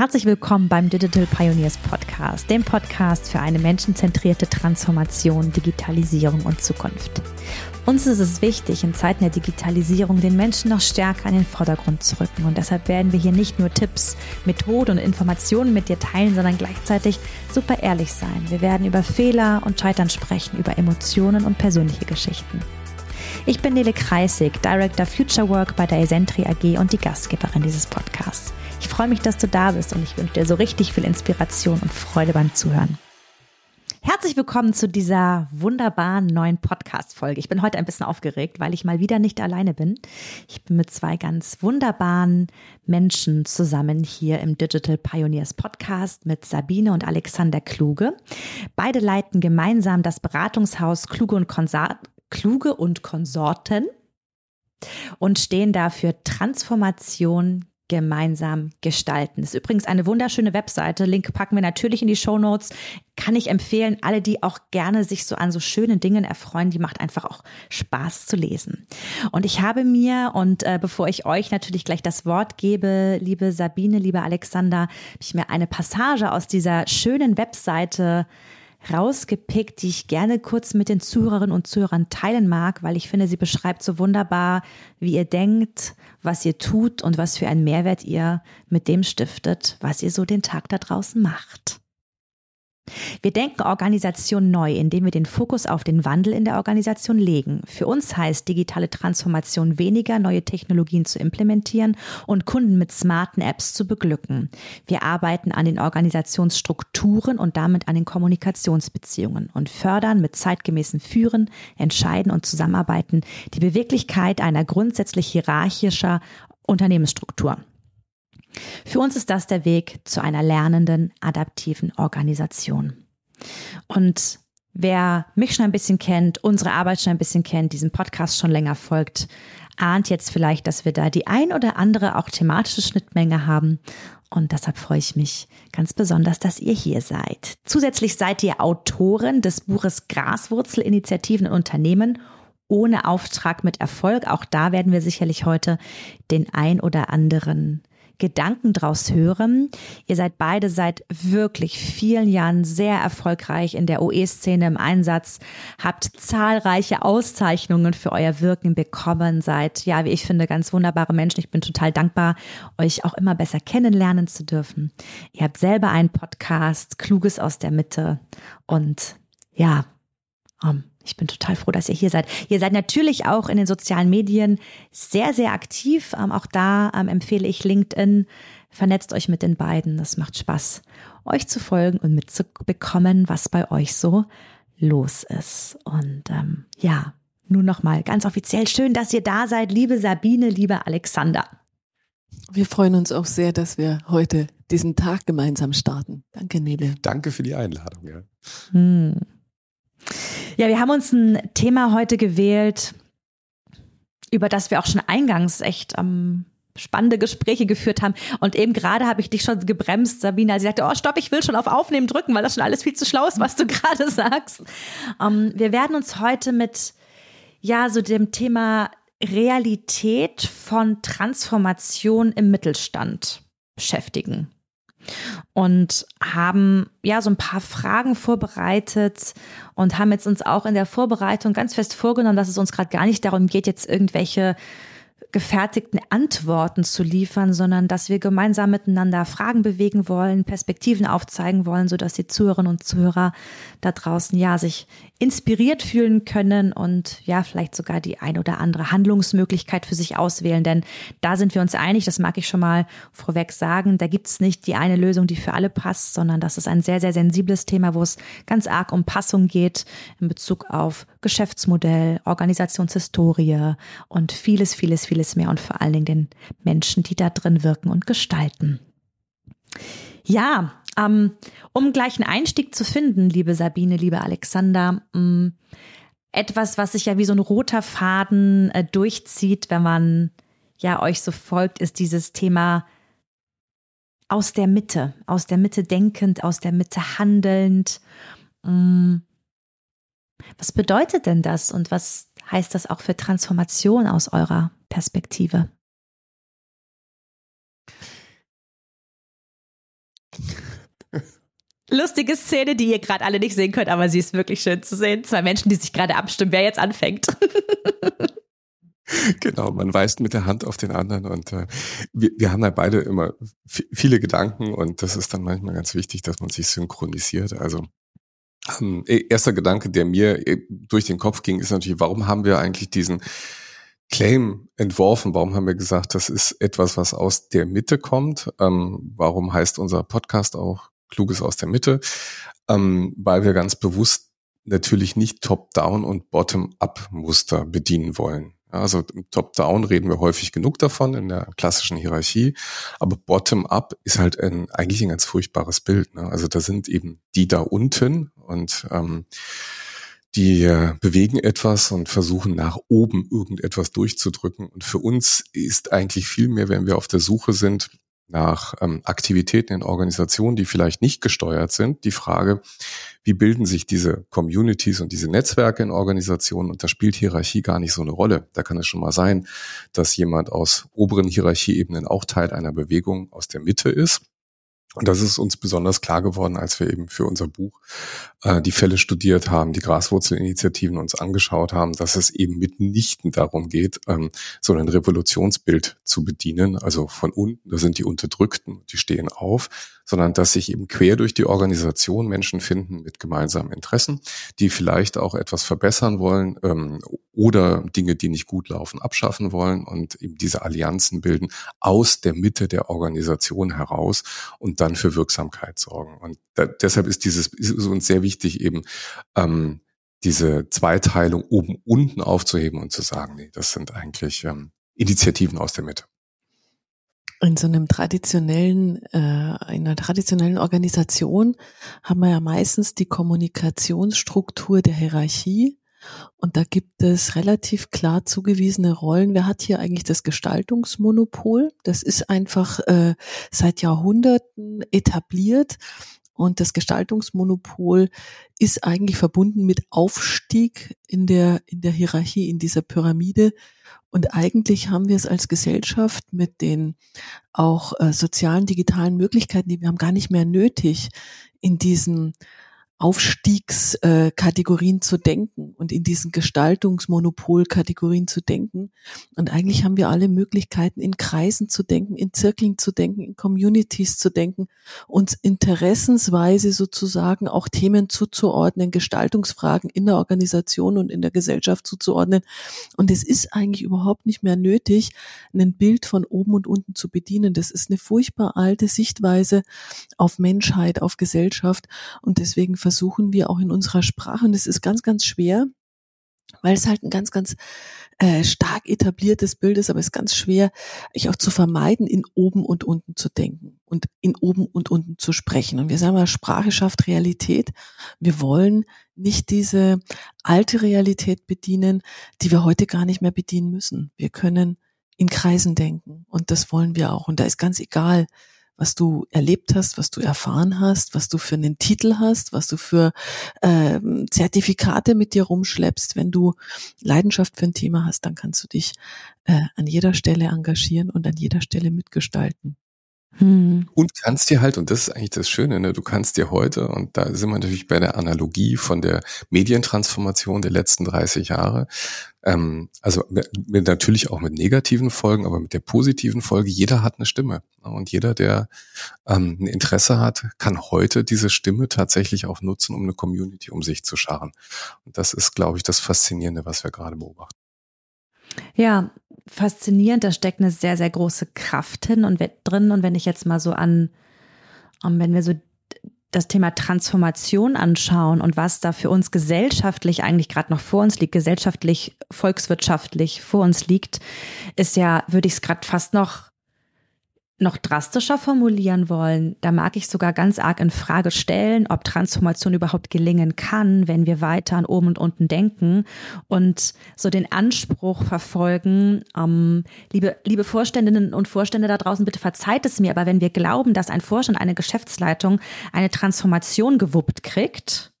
Herzlich willkommen beim Digital Pioneers Podcast, dem Podcast für eine menschenzentrierte Transformation, Digitalisierung und Zukunft. Uns ist es wichtig, in Zeiten der Digitalisierung den Menschen noch stärker in den Vordergrund zu rücken. Und deshalb werden wir hier nicht nur Tipps, Methoden und Informationen mit dir teilen, sondern gleichzeitig super ehrlich sein. Wir werden über Fehler und Scheitern sprechen, über Emotionen und persönliche Geschichten. Ich bin Nele Kreisig, Director Future Work bei der Esentri AG und die Gastgeberin dieses Podcasts. Freue mich, dass du da bist und ich wünsche dir so richtig viel Inspiration und Freude beim Zuhören. Herzlich willkommen zu dieser wunderbaren neuen Podcast-Folge. Ich bin heute ein bisschen aufgeregt, weil ich mal wieder nicht alleine bin. Ich bin mit zwei ganz wunderbaren Menschen zusammen hier im Digital Pioneers Podcast mit Sabine und Alexander Kluge. Beide leiten gemeinsam das Beratungshaus Kluge und, Konsa Kluge und Konsorten und stehen dafür Transformation, gemeinsam gestalten. Das ist übrigens eine wunderschöne Webseite. Link packen wir natürlich in die Show Notes. Kann ich empfehlen. Alle, die auch gerne sich so an so schönen Dingen erfreuen, die macht einfach auch Spaß zu lesen. Und ich habe mir, und äh, bevor ich euch natürlich gleich das Wort gebe, liebe Sabine, liebe Alexander, habe ich mir eine Passage aus dieser schönen Webseite rausgepickt, die ich gerne kurz mit den Zuhörerinnen und Zuhörern teilen mag, weil ich finde, sie beschreibt so wunderbar, wie ihr denkt, was ihr tut und was für einen Mehrwert ihr mit dem stiftet, was ihr so den Tag da draußen macht. Wir denken Organisation neu, indem wir den Fokus auf den Wandel in der Organisation legen. Für uns heißt digitale Transformation weniger, neue Technologien zu implementieren und Kunden mit smarten Apps zu beglücken. Wir arbeiten an den Organisationsstrukturen und damit an den Kommunikationsbeziehungen und fördern mit zeitgemäßen Führen, Entscheiden und Zusammenarbeiten die Beweglichkeit einer grundsätzlich hierarchischer Unternehmensstruktur. Für uns ist das der Weg zu einer lernenden, adaptiven Organisation. Und wer mich schon ein bisschen kennt, unsere Arbeit schon ein bisschen kennt, diesen Podcast schon länger folgt, ahnt jetzt vielleicht, dass wir da die ein oder andere auch thematische Schnittmenge haben. Und deshalb freue ich mich ganz besonders, dass ihr hier seid. Zusätzlich seid ihr Autoren des Buches Graswurzelinitiativen in Unternehmen ohne Auftrag mit Erfolg. Auch da werden wir sicherlich heute den ein oder anderen Gedanken draus hören. Ihr seid beide seit wirklich vielen Jahren sehr erfolgreich in der OE-Szene im Einsatz, habt zahlreiche Auszeichnungen für euer Wirken bekommen, seid, ja, wie ich finde, ganz wunderbare Menschen. Ich bin total dankbar, euch auch immer besser kennenlernen zu dürfen. Ihr habt selber einen Podcast, Kluges aus der Mitte und ja, um, ich bin total froh, dass ihr hier seid. Ihr seid natürlich auch in den sozialen Medien sehr, sehr aktiv. Ähm, auch da ähm, empfehle ich LinkedIn. Vernetzt euch mit den beiden. Das macht Spaß, euch zu folgen und mitzubekommen, was bei euch so los ist. Und ähm, ja, nun nochmal ganz offiziell schön, dass ihr da seid, liebe Sabine, liebe Alexander. Wir freuen uns auch sehr, dass wir heute diesen Tag gemeinsam starten. Danke, Nele. Danke für die Einladung. Ja. Hm. Ja, wir haben uns ein Thema heute gewählt, über das wir auch schon eingangs echt ähm, spannende Gespräche geführt haben. Und eben gerade habe ich dich schon gebremst, Sabina. Sie sagte, oh, stopp, ich will schon auf Aufnehmen drücken, weil das schon alles viel zu schlau ist, was du gerade sagst. Ähm, wir werden uns heute mit, ja, so dem Thema Realität von Transformation im Mittelstand beschäftigen und haben ja so ein paar Fragen vorbereitet und haben jetzt uns auch in der Vorbereitung ganz fest vorgenommen, dass es uns gerade gar nicht darum geht, jetzt irgendwelche gefertigten Antworten zu liefern, sondern dass wir gemeinsam miteinander Fragen bewegen wollen, Perspektiven aufzeigen wollen, so dass die Zuhörerinnen und Zuhörer da draußen ja sich inspiriert fühlen können und ja vielleicht sogar die ein oder andere Handlungsmöglichkeit für sich auswählen. Denn da sind wir uns einig, das mag ich schon mal vorweg sagen, da gibt es nicht die eine Lösung, die für alle passt, sondern das ist ein sehr, sehr sensibles Thema, wo es ganz arg um Passung geht in Bezug auf Geschäftsmodell, Organisationshistorie und vieles, vieles, vieles mehr und vor allen Dingen den Menschen, die da drin wirken und gestalten. Ja, ähm, um gleich einen Einstieg zu finden, liebe Sabine, liebe Alexander, ähm, etwas, was sich ja wie so ein roter Faden äh, durchzieht, wenn man ja euch so folgt, ist dieses Thema aus der Mitte, aus der Mitte denkend, aus der Mitte handelnd. Ähm, was bedeutet denn das und was heißt das auch für Transformation aus eurer Perspektive? Lustige Szene, die ihr gerade alle nicht sehen könnt, aber sie ist wirklich schön zu sehen. Zwei Menschen, die sich gerade abstimmen, wer jetzt anfängt. Genau, man weist mit der Hand auf den anderen und äh, wir, wir haben ja beide immer viele Gedanken und das ist dann manchmal ganz wichtig, dass man sich synchronisiert. Also ähm, e-, erster Gedanke, der mir äh, durch den Kopf ging, ist natürlich, warum haben wir eigentlich diesen Claim entworfen? Warum haben wir gesagt, das ist etwas, was aus der Mitte kommt? Ähm, warum heißt unser Podcast auch Kluges aus der Mitte? Ähm, weil wir ganz bewusst natürlich nicht Top-Down und Bottom-up-Muster bedienen wollen. Also Top-Down reden wir häufig genug davon in der klassischen Hierarchie, aber Bottom-up ist halt ein, eigentlich ein ganz furchtbares Bild. Ne? Also da sind eben die da unten und ähm, die äh, bewegen etwas und versuchen nach oben irgendetwas durchzudrücken. Und für uns ist eigentlich viel mehr, wenn wir auf der Suche sind nach ähm, Aktivitäten in Organisationen, die vielleicht nicht gesteuert sind, die Frage, wie bilden sich diese Communities und diese Netzwerke in Organisationen? Und da spielt Hierarchie gar nicht so eine Rolle. Da kann es schon mal sein, dass jemand aus oberen Hierarchieebenen auch Teil einer Bewegung aus der Mitte ist und das ist uns besonders klar geworden, als wir eben für unser Buch äh, die Fälle studiert haben, die Graswurzelinitiativen uns angeschaut haben, dass es eben mitnichten darum geht, ähm, so ein Revolutionsbild zu bedienen. Also von unten, da sind die Unterdrückten, die stehen auf, sondern dass sich eben quer durch die Organisation Menschen finden mit gemeinsamen Interessen, die vielleicht auch etwas verbessern wollen ähm, oder Dinge, die nicht gut laufen, abschaffen wollen und eben diese Allianzen bilden aus der Mitte der Organisation heraus und dann für Wirksamkeit sorgen. Und da, deshalb ist dieses ist uns sehr wichtig eben ähm, diese Zweiteilung oben unten aufzuheben und zu sagen, nee, das sind eigentlich ähm, Initiativen aus der Mitte. In so einem traditionellen, äh, in einer traditionellen Organisation haben wir ja meistens die Kommunikationsstruktur der Hierarchie und da gibt es relativ klar zugewiesene Rollen. Wer hat hier eigentlich das Gestaltungsmonopol? Das ist einfach äh, seit Jahrhunderten etabliert. Und das Gestaltungsmonopol ist eigentlich verbunden mit Aufstieg in der, in der Hierarchie, in dieser Pyramide. Und eigentlich haben wir es als Gesellschaft mit den auch äh, sozialen, digitalen Möglichkeiten, die wir haben, gar nicht mehr nötig, in diesen Aufstiegskategorien zu denken und in diesen Gestaltungsmonopolkategorien zu denken. Und eigentlich haben wir alle Möglichkeiten, in Kreisen zu denken, in Zirkeln zu denken, in Communities zu denken, uns interessensweise sozusagen auch Themen zuzuordnen, Gestaltungsfragen in der Organisation und in der Gesellschaft zuzuordnen. Und es ist eigentlich überhaupt nicht mehr nötig, ein Bild von oben und unten zu bedienen. Das ist eine furchtbar alte Sichtweise auf Menschheit, auf Gesellschaft. Und deswegen versuchen wir auch in unserer Sprache, und es ist ganz, ganz schwer, weil es halt ein ganz, ganz äh, stark etabliertes Bild ist, aber es ist ganz schwer, ich auch zu vermeiden, in oben und unten zu denken und in oben und unten zu sprechen. Und wir sagen mal, Sprache schafft Realität. Wir wollen nicht diese alte Realität bedienen, die wir heute gar nicht mehr bedienen müssen. Wir können in Kreisen denken und das wollen wir auch. Und da ist ganz egal, was du erlebt hast, was du erfahren hast, was du für einen Titel hast, was du für äh, Zertifikate mit dir rumschleppst. Wenn du Leidenschaft für ein Thema hast, dann kannst du dich äh, an jeder Stelle engagieren und an jeder Stelle mitgestalten. Hm. Und kannst dir halt, und das ist eigentlich das Schöne, ne, du kannst dir heute, und da sind wir natürlich bei der Analogie von der Medientransformation der letzten 30 Jahre, ähm, also mit, natürlich auch mit negativen Folgen, aber mit der positiven Folge, jeder hat eine Stimme. Ne, und jeder, der ähm, ein Interesse hat, kann heute diese Stimme tatsächlich auch nutzen, um eine Community um sich zu scharen. Und das ist, glaube ich, das Faszinierende, was wir gerade beobachten. Ja, faszinierend. Da steckt eine sehr, sehr große Kraft hin und drin. Und wenn ich jetzt mal so an, wenn wir so das Thema Transformation anschauen und was da für uns gesellschaftlich eigentlich gerade noch vor uns liegt, gesellschaftlich, volkswirtschaftlich vor uns liegt, ist ja, würde ich es gerade fast noch noch drastischer formulieren wollen, da mag ich sogar ganz arg in Frage stellen, ob Transformation überhaupt gelingen kann, wenn wir weiter an oben und unten denken und so den Anspruch verfolgen, ähm, liebe, liebe Vorständinnen und Vorstände da draußen, bitte verzeiht es mir, aber wenn wir glauben, dass ein Vorstand, eine Geschäftsleitung eine Transformation gewuppt kriegt,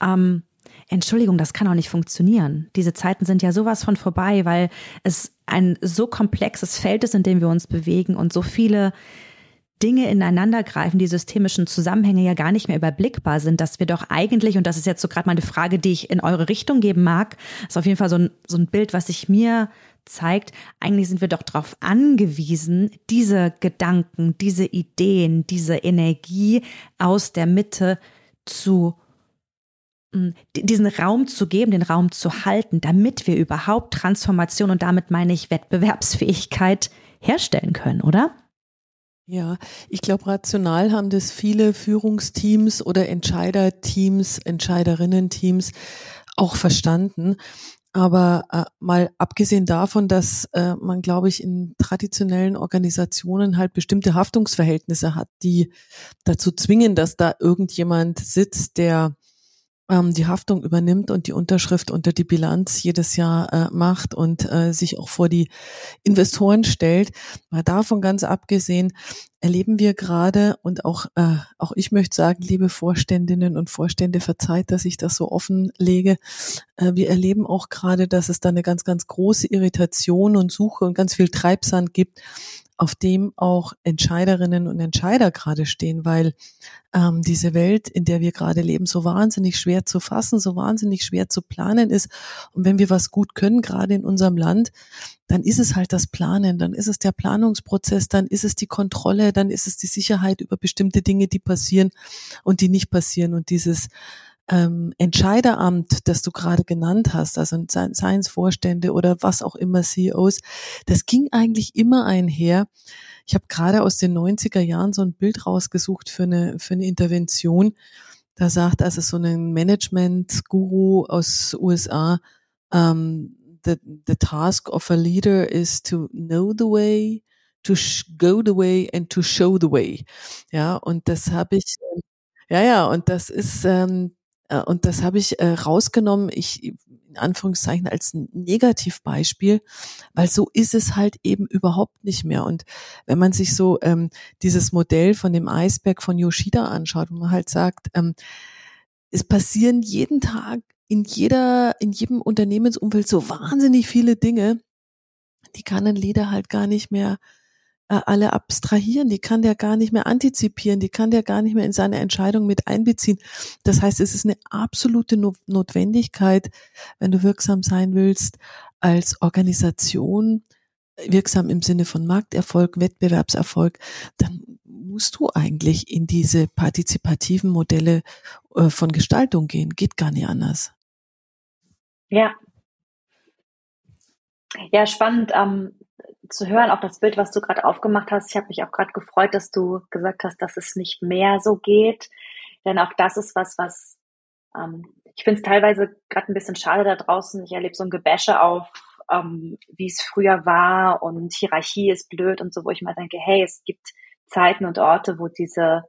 ähm, Entschuldigung, das kann auch nicht funktionieren. Diese Zeiten sind ja sowas von vorbei, weil es ein so komplexes Feld ist, in dem wir uns bewegen und so viele Dinge ineinandergreifen, die systemischen Zusammenhänge ja gar nicht mehr überblickbar sind, dass wir doch eigentlich, und das ist jetzt so gerade mal eine Frage, die ich in eure Richtung geben mag, ist auf jeden Fall so ein, so ein Bild, was sich mir zeigt, eigentlich sind wir doch darauf angewiesen, diese Gedanken, diese Ideen, diese Energie aus der Mitte zu diesen Raum zu geben, den Raum zu halten, damit wir überhaupt Transformation und damit meine ich Wettbewerbsfähigkeit herstellen können, oder? Ja, ich glaube, rational haben das viele Führungsteams oder Entscheiderteams, Entscheiderinnen-Teams auch verstanden. Aber äh, mal abgesehen davon, dass äh, man, glaube ich, in traditionellen Organisationen halt bestimmte Haftungsverhältnisse hat, die dazu zwingen, dass da irgendjemand sitzt, der ähm, die Haftung übernimmt und die Unterschrift unter die Bilanz jedes Jahr äh, macht und äh, sich auch vor die Investoren stellt. Mal davon ganz abgesehen, erleben wir gerade und auch, äh, auch ich möchte sagen, liebe Vorständinnen und Vorstände, verzeiht, dass ich das so offen lege. Äh, wir erleben auch gerade, dass es da eine ganz, ganz große Irritation und Suche und ganz viel Treibsand gibt, auf dem auch Entscheiderinnen und Entscheider gerade stehen, weil ähm, diese Welt, in der wir gerade leben, so wahnsinnig schwer zu fassen, so wahnsinnig schwer zu planen ist. Und wenn wir was gut können, gerade in unserem Land, dann ist es halt das Planen, dann ist es der Planungsprozess, dann ist es die Kontrolle, dann ist es die Sicherheit über bestimmte Dinge, die passieren und die nicht passieren. Und dieses ähm, Entscheideramt, das du gerade genannt hast, also Science-Vorstände oder was auch immer CEOs, das ging eigentlich immer einher. Ich habe gerade aus den 90er Jahren so ein Bild rausgesucht für eine, für eine Intervention. Da sagt also so ein Management-Guru aus USA, ähm, the, the task of a leader is to know the way, to go the way and to show the way. Ja, und das habe ich, ja, ja, und das ist, ähm, äh, und das habe ich äh, rausgenommen, ich in Anführungszeichen als Negativbeispiel, weil so ist es halt eben überhaupt nicht mehr. Und wenn man sich so ähm, dieses Modell von dem Eisberg von Yoshida anschaut, wo man halt sagt, ähm, es passieren jeden Tag in jeder, in jedem Unternehmensumfeld so wahnsinnig viele Dinge, die kann ein Leader halt gar nicht mehr äh, alle abstrahieren, die kann der gar nicht mehr antizipieren, die kann der gar nicht mehr in seine Entscheidung mit einbeziehen. Das heißt, es ist eine absolute Notwendigkeit, wenn du wirksam sein willst, als Organisation, wirksam im Sinne von Markterfolg, Wettbewerbserfolg, dann musst du eigentlich in diese partizipativen Modelle äh, von Gestaltung gehen. Geht gar nicht anders. Ja. Ja, spannend. Ähm, zu hören, auch das Bild, was du gerade aufgemacht hast. Ich habe mich auch gerade gefreut, dass du gesagt hast, dass es nicht mehr so geht. Denn auch das ist was, was ähm, ich finde es teilweise gerade ein bisschen schade da draußen. Ich erlebe so ein Gebäsche auf, ähm, wie es früher war und Hierarchie ist blöd und so, wo ich mal denke, hey, es gibt Zeiten und Orte, wo diese,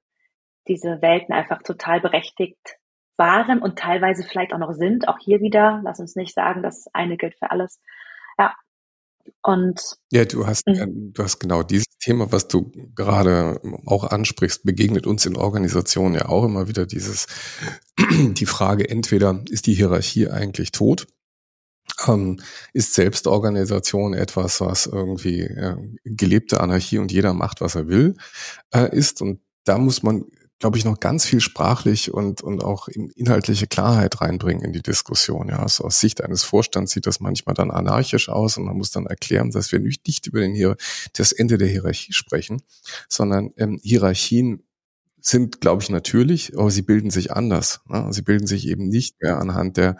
diese Welten einfach total berechtigt waren und teilweise vielleicht auch noch sind. Auch hier wieder, lass uns nicht sagen, das eine gilt für alles. Ja, und ja, du hast, mhm. du hast genau dieses Thema, was du gerade auch ansprichst, begegnet uns in Organisationen ja auch immer wieder dieses, die Frage, entweder ist die Hierarchie eigentlich tot? Ähm, ist Selbstorganisation etwas, was irgendwie äh, gelebte Anarchie und jeder macht, was er will, äh, ist? Und da muss man glaube ich, noch ganz viel sprachlich und, und auch inhaltliche Klarheit reinbringen in die Diskussion. Ja, also aus Sicht eines Vorstands sieht das manchmal dann anarchisch aus und man muss dann erklären, dass wir nicht, nicht über den Hier das Ende der Hierarchie sprechen, sondern ähm, Hierarchien sind, glaube ich, natürlich, aber sie bilden sich anders. Ne? Sie bilden sich eben nicht mehr anhand der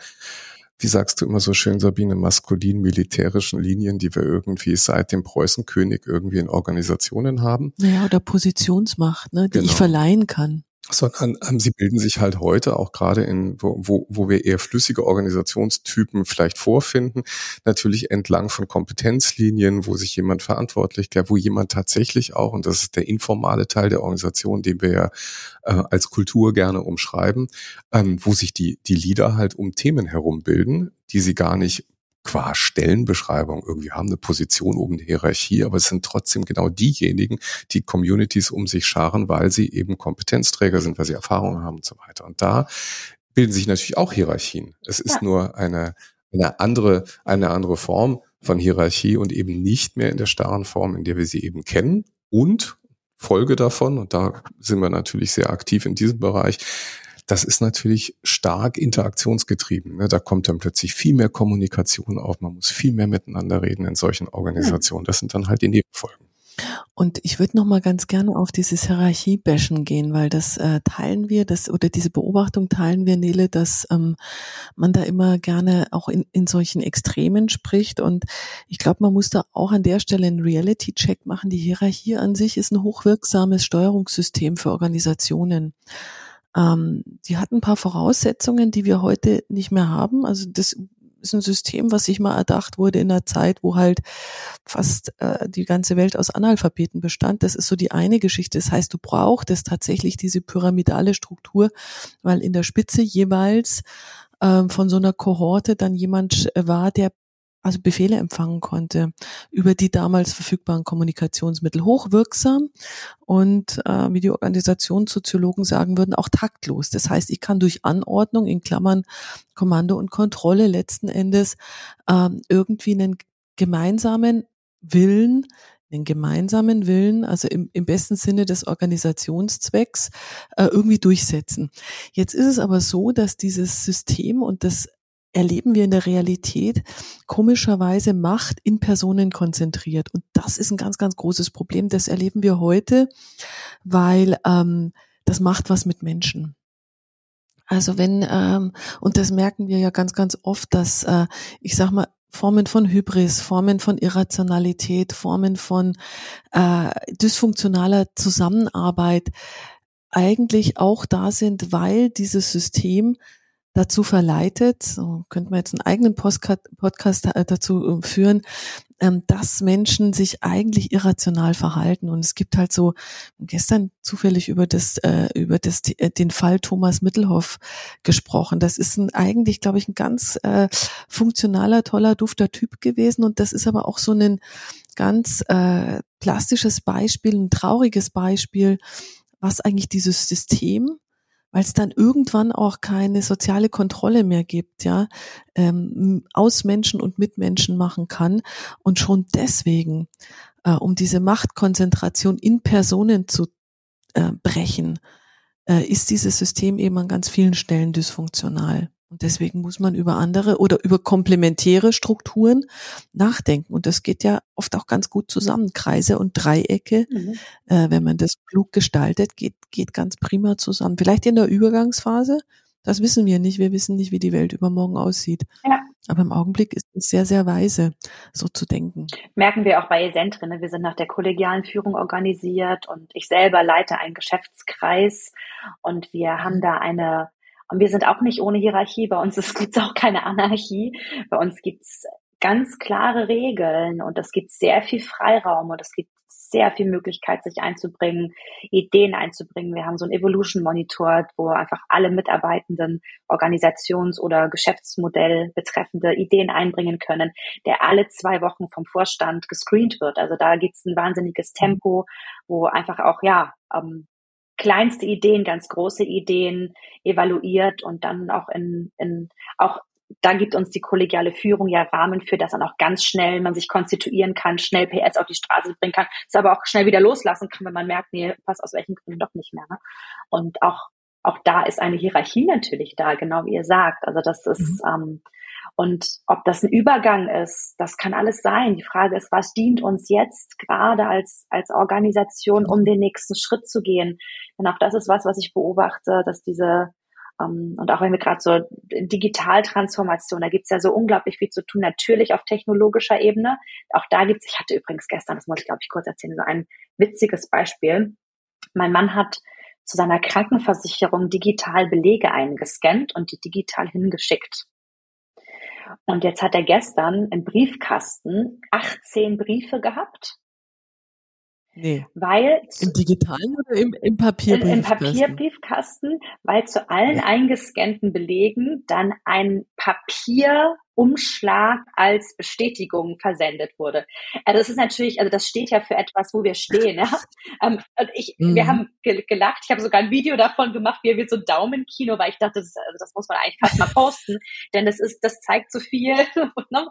wie sagst du immer so schön, Sabine, maskulin militärischen Linien, die wir irgendwie seit dem Preußenkönig irgendwie in Organisationen haben. Ja, oder Positionsmacht, ne, die genau. ich verleihen kann sondern ähm, sie bilden sich halt heute auch gerade in, wo, wo, wo wir eher flüssige Organisationstypen vielleicht vorfinden, natürlich entlang von Kompetenzlinien, wo sich jemand verantwortlich, wo jemand tatsächlich auch, und das ist der informale Teil der Organisation, den wir ja äh, als Kultur gerne umschreiben, ähm, wo sich die, die Leader halt um Themen herum bilden, die sie gar nicht qua Stellenbeschreibung irgendwie haben eine Position oben in der Hierarchie, aber es sind trotzdem genau diejenigen, die Communities um sich scharen, weil sie eben Kompetenzträger sind, weil sie Erfahrungen haben und so weiter. Und da bilden sich natürlich auch Hierarchien. Es ist ja. nur eine, eine andere, eine andere Form von Hierarchie und eben nicht mehr in der starren Form, in der wir sie eben kennen. Und Folge davon, und da sind wir natürlich sehr aktiv in diesem Bereich, das ist natürlich stark interaktionsgetrieben. Ne? Da kommt dann plötzlich viel mehr Kommunikation auf, man muss viel mehr miteinander reden in solchen Organisationen. Das sind dann halt die Nebenfolgen. Und ich würde noch mal ganz gerne auf dieses Hierarchie-Bashen gehen, weil das äh, teilen wir, das oder diese Beobachtung teilen wir, Nele, dass ähm, man da immer gerne auch in, in solchen Extremen spricht. Und ich glaube, man muss da auch an der Stelle einen Reality-Check machen. Die Hierarchie an sich ist ein hochwirksames Steuerungssystem für Organisationen. Ähm, die hat ein paar Voraussetzungen, die wir heute nicht mehr haben. Also das ist ein System, was sich mal erdacht wurde in einer Zeit, wo halt fast äh, die ganze Welt aus Analphabeten bestand. Das ist so die eine Geschichte. Das heißt, du brauchtest tatsächlich diese pyramidale Struktur, weil in der Spitze jeweils äh, von so einer Kohorte dann jemand war, der also Befehle empfangen konnte über die damals verfügbaren Kommunikationsmittel. Hochwirksam und äh, wie die Organisationssoziologen sagen würden, auch taktlos. Das heißt, ich kann durch Anordnung in Klammern Kommando und Kontrolle letzten Endes ähm, irgendwie einen gemeinsamen Willen den gemeinsamen Willen, also im, im besten Sinne des Organisationszwecks, äh, irgendwie durchsetzen. Jetzt ist es aber so, dass dieses System und das erleben wir in der Realität komischerweise Macht in Personen konzentriert. Und das ist ein ganz, ganz großes Problem. Das erleben wir heute, weil ähm, das macht was mit Menschen. Also wenn, ähm, und das merken wir ja ganz, ganz oft, dass, äh, ich sag mal, Formen von Hybris, Formen von Irrationalität, Formen von äh, dysfunktionaler Zusammenarbeit eigentlich auch da sind, weil dieses System dazu verleitet, so könnte man jetzt einen eigenen Podcast dazu äh, führen, ähm, dass Menschen sich eigentlich irrational verhalten. Und es gibt halt so gestern zufällig über das, äh, über das, äh, den Fall Thomas Mittelhoff gesprochen. Das ist ein, eigentlich, glaube ich, ein ganz äh, funktionaler, toller, dufter Typ gewesen. Und das ist aber auch so ein ganz äh, plastisches Beispiel, ein trauriges Beispiel, was eigentlich dieses System weil es dann irgendwann auch keine soziale Kontrolle mehr gibt, ja, ähm, aus Menschen und mit Menschen machen kann und schon deswegen, äh, um diese Machtkonzentration in Personen zu äh, brechen, äh, ist dieses System eben an ganz vielen Stellen dysfunktional. Und deswegen muss man über andere oder über komplementäre Strukturen nachdenken. Und das geht ja oft auch ganz gut zusammen. Kreise und Dreiecke, mhm. äh, wenn man das klug gestaltet, geht, geht ganz prima zusammen. Vielleicht in der Übergangsphase, das wissen wir nicht. Wir wissen nicht, wie die Welt übermorgen aussieht. Ja. Aber im Augenblick ist es sehr, sehr weise, so zu denken. Merken wir auch bei Esentrin. Ne? Wir sind nach der kollegialen Führung organisiert und ich selber leite einen Geschäftskreis und wir haben da eine und wir sind auch nicht ohne Hierarchie. Bei uns gibt es auch keine Anarchie. Bei uns gibt es ganz klare Regeln und es gibt sehr viel Freiraum und es gibt sehr viel Möglichkeit, sich einzubringen, Ideen einzubringen. Wir haben so ein Evolution Monitor, wo einfach alle Mitarbeitenden Organisations- oder Geschäftsmodell betreffende Ideen einbringen können, der alle zwei Wochen vom Vorstand gescreent wird. Also da gibt es ein wahnsinniges Tempo, wo einfach auch, ja, ähm, kleinste Ideen, ganz große Ideen evaluiert und dann auch in, in auch da gibt uns die kollegiale Führung ja Rahmen für, dass dann auch ganz schnell man sich konstituieren kann, schnell PS auf die Straße bringen kann, es aber auch schnell wieder loslassen kann, wenn man merkt, nee, passt aus welchen Gründen doch nicht mehr. Ne? Und auch auch da ist eine Hierarchie natürlich da, genau wie ihr sagt. Also das ist mhm. ähm, und ob das ein Übergang ist, das kann alles sein. Die Frage ist, was dient uns jetzt gerade als, als Organisation, um den nächsten Schritt zu gehen? Denn auch das ist was, was ich beobachte, dass diese, ähm, und auch wenn wir gerade so Digitaltransformation, da gibt's ja so unglaublich viel zu tun, natürlich auf technologischer Ebene. Auch da gibt's, ich hatte übrigens gestern, das muss ich glaube ich kurz erzählen, so ein witziges Beispiel. Mein Mann hat zu seiner Krankenversicherung digital Belege eingescannt und die digital hingeschickt. Und jetzt hat er gestern im Briefkasten 18 Briefe gehabt. Nee. Weil Im digitalen oder im, im Papierbriefkasten? Im, Papierbriefkasten, weil zu allen ja. eingescannten Belegen dann ein Papier Umschlag als Bestätigung versendet wurde. Also das ist natürlich, also das steht ja für etwas, wo wir stehen. Ja? Ähm, und ich, mhm. wir haben gelacht. Ich habe sogar ein Video davon gemacht, wie wir so Daumenkino, weil ich dachte, das, also das muss man eigentlich fast mal posten, denn das ist, das zeigt so viel. ne?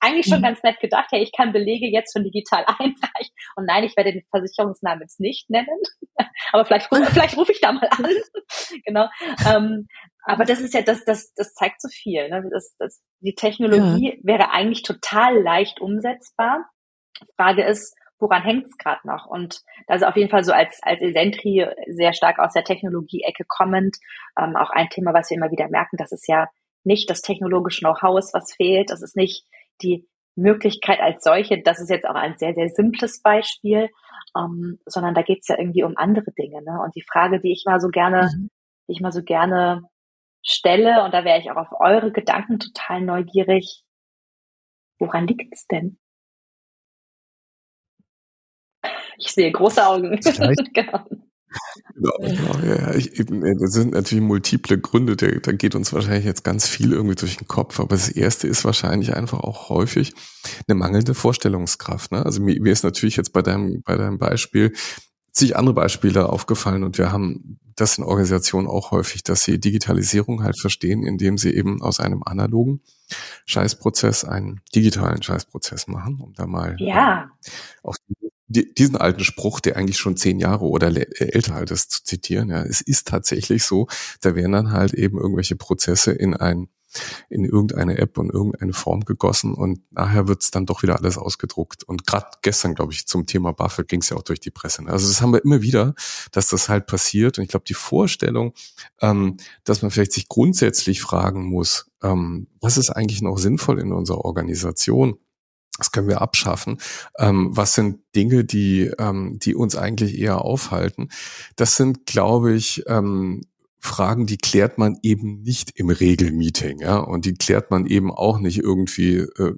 Eigentlich schon mhm. ganz nett gedacht. Hey, ich kann Belege jetzt schon digital einreichen. Und nein, ich werde den Versicherungsnamen jetzt nicht nennen, aber vielleicht, vielleicht rufe ich da mal an. genau. Ähm, aber das ist ja, das, das, das zeigt so viel. Ne? Das, das, die Technologie ja. wäre eigentlich total leicht umsetzbar. Frage ist, woran hängt es gerade noch? Und das ist auf jeden Fall so als, als Esentri sehr stark aus der Technologie-Ecke kommend, ähm, auch ein Thema, was wir immer wieder merken, das ist ja nicht das technologische Know-how ist, was fehlt. Das ist nicht die Möglichkeit als solche. Das ist jetzt auch ein sehr, sehr simples Beispiel, ähm, sondern da geht es ja irgendwie um andere Dinge. Ne? Und die Frage, die ich mal so gerne, mhm. die ich mal so gerne stelle, und da wäre ich auch auf eure Gedanken total neugierig. Woran liegt's denn? Ich sehe große Augen. genau. Genau, genau, ja, ich, eben, äh, das sind natürlich multiple Gründe, da, da geht uns wahrscheinlich jetzt ganz viel irgendwie durch den Kopf, aber das erste ist wahrscheinlich einfach auch häufig eine mangelnde Vorstellungskraft. Ne? Also mir, mir ist natürlich jetzt bei deinem, bei deinem Beispiel zig andere Beispiele aufgefallen und wir haben das in Organisationen auch häufig, dass sie Digitalisierung halt verstehen, indem sie eben aus einem analogen Scheißprozess einen digitalen Scheißprozess machen, um da mal ja. auch die, diesen alten Spruch, der eigentlich schon zehn Jahre oder älter halt ist, zu zitieren. Ja, es ist tatsächlich so, da werden dann halt eben irgendwelche Prozesse in ein in irgendeine App und irgendeine Form gegossen und nachher wird's dann doch wieder alles ausgedruckt. Und gerade gestern, glaube ich, zum Thema Buffett ging es ja auch durch die Presse. Ne? Also das haben wir immer wieder, dass das halt passiert. Und ich glaube, die Vorstellung, ähm, dass man vielleicht sich grundsätzlich fragen muss, ähm, was ist eigentlich noch sinnvoll in unserer Organisation? Das können wir abschaffen. Ähm, was sind Dinge, die, ähm, die uns eigentlich eher aufhalten? Das sind, glaube ich, ähm, Fragen, die klärt man eben nicht im Regelmeeting, ja, und die klärt man eben auch nicht irgendwie äh,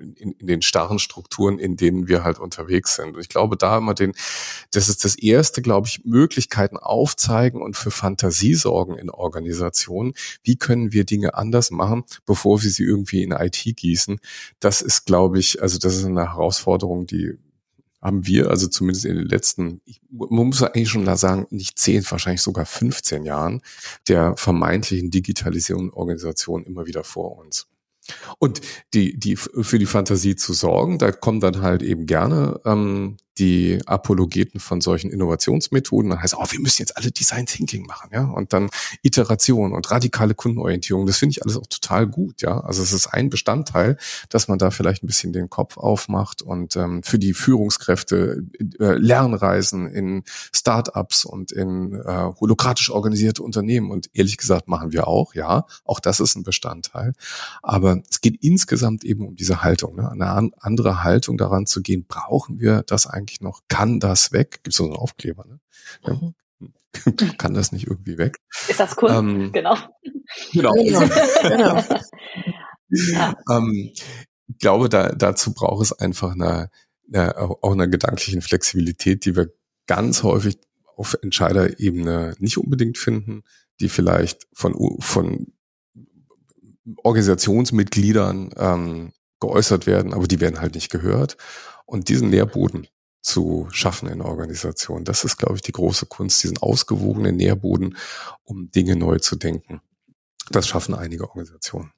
in, in den starren Strukturen, in denen wir halt unterwegs sind. Und ich glaube, da immer den, das ist das erste, glaube ich, Möglichkeiten aufzeigen und für Fantasie sorgen in Organisationen. Wie können wir Dinge anders machen, bevor wir sie irgendwie in IT gießen? Das ist, glaube ich, also das ist eine Herausforderung, die haben wir, also zumindest in den letzten, man muss eigentlich schon sagen, nicht zehn, wahrscheinlich sogar 15 Jahren der vermeintlichen Digitalisierung Organisation immer wieder vor uns. Und die, die für die Fantasie zu sorgen, da kommen dann halt eben gerne ähm, die Apologeten von solchen Innovationsmethoden. Dann heißt, oh, wir müssen jetzt alle Design Thinking machen, ja, und dann Iteration und radikale Kundenorientierung. Das finde ich alles auch total gut, ja. Also es ist ein Bestandteil, dass man da vielleicht ein bisschen den Kopf aufmacht und ähm, für die Führungskräfte äh, Lernreisen in Startups und in äh, holokratisch organisierte Unternehmen. Und ehrlich gesagt machen wir auch, ja. Auch das ist ein Bestandteil. Aber es geht insgesamt eben um diese Haltung, ne? eine andere Haltung daran zu gehen. Brauchen wir das eigentlich? Eigentlich noch? Kann das weg? Gibt es so einen Aufkleber, ne? Mhm. kann das nicht irgendwie weg? Ist das Kunst? Ähm, genau. Genau. genau. ja. ähm, ich glaube, da, dazu braucht es einfach eine, eine, auch eine gedanklichen Flexibilität, die wir ganz häufig auf Entscheiderebene nicht unbedingt finden, die vielleicht von, von Organisationsmitgliedern ähm, geäußert werden, aber die werden halt nicht gehört. Und diesen Nährboden, zu schaffen in Organisationen. Das ist, glaube ich, die große Kunst, diesen ausgewogenen Nährboden, um Dinge neu zu denken. Das schaffen einige Organisationen.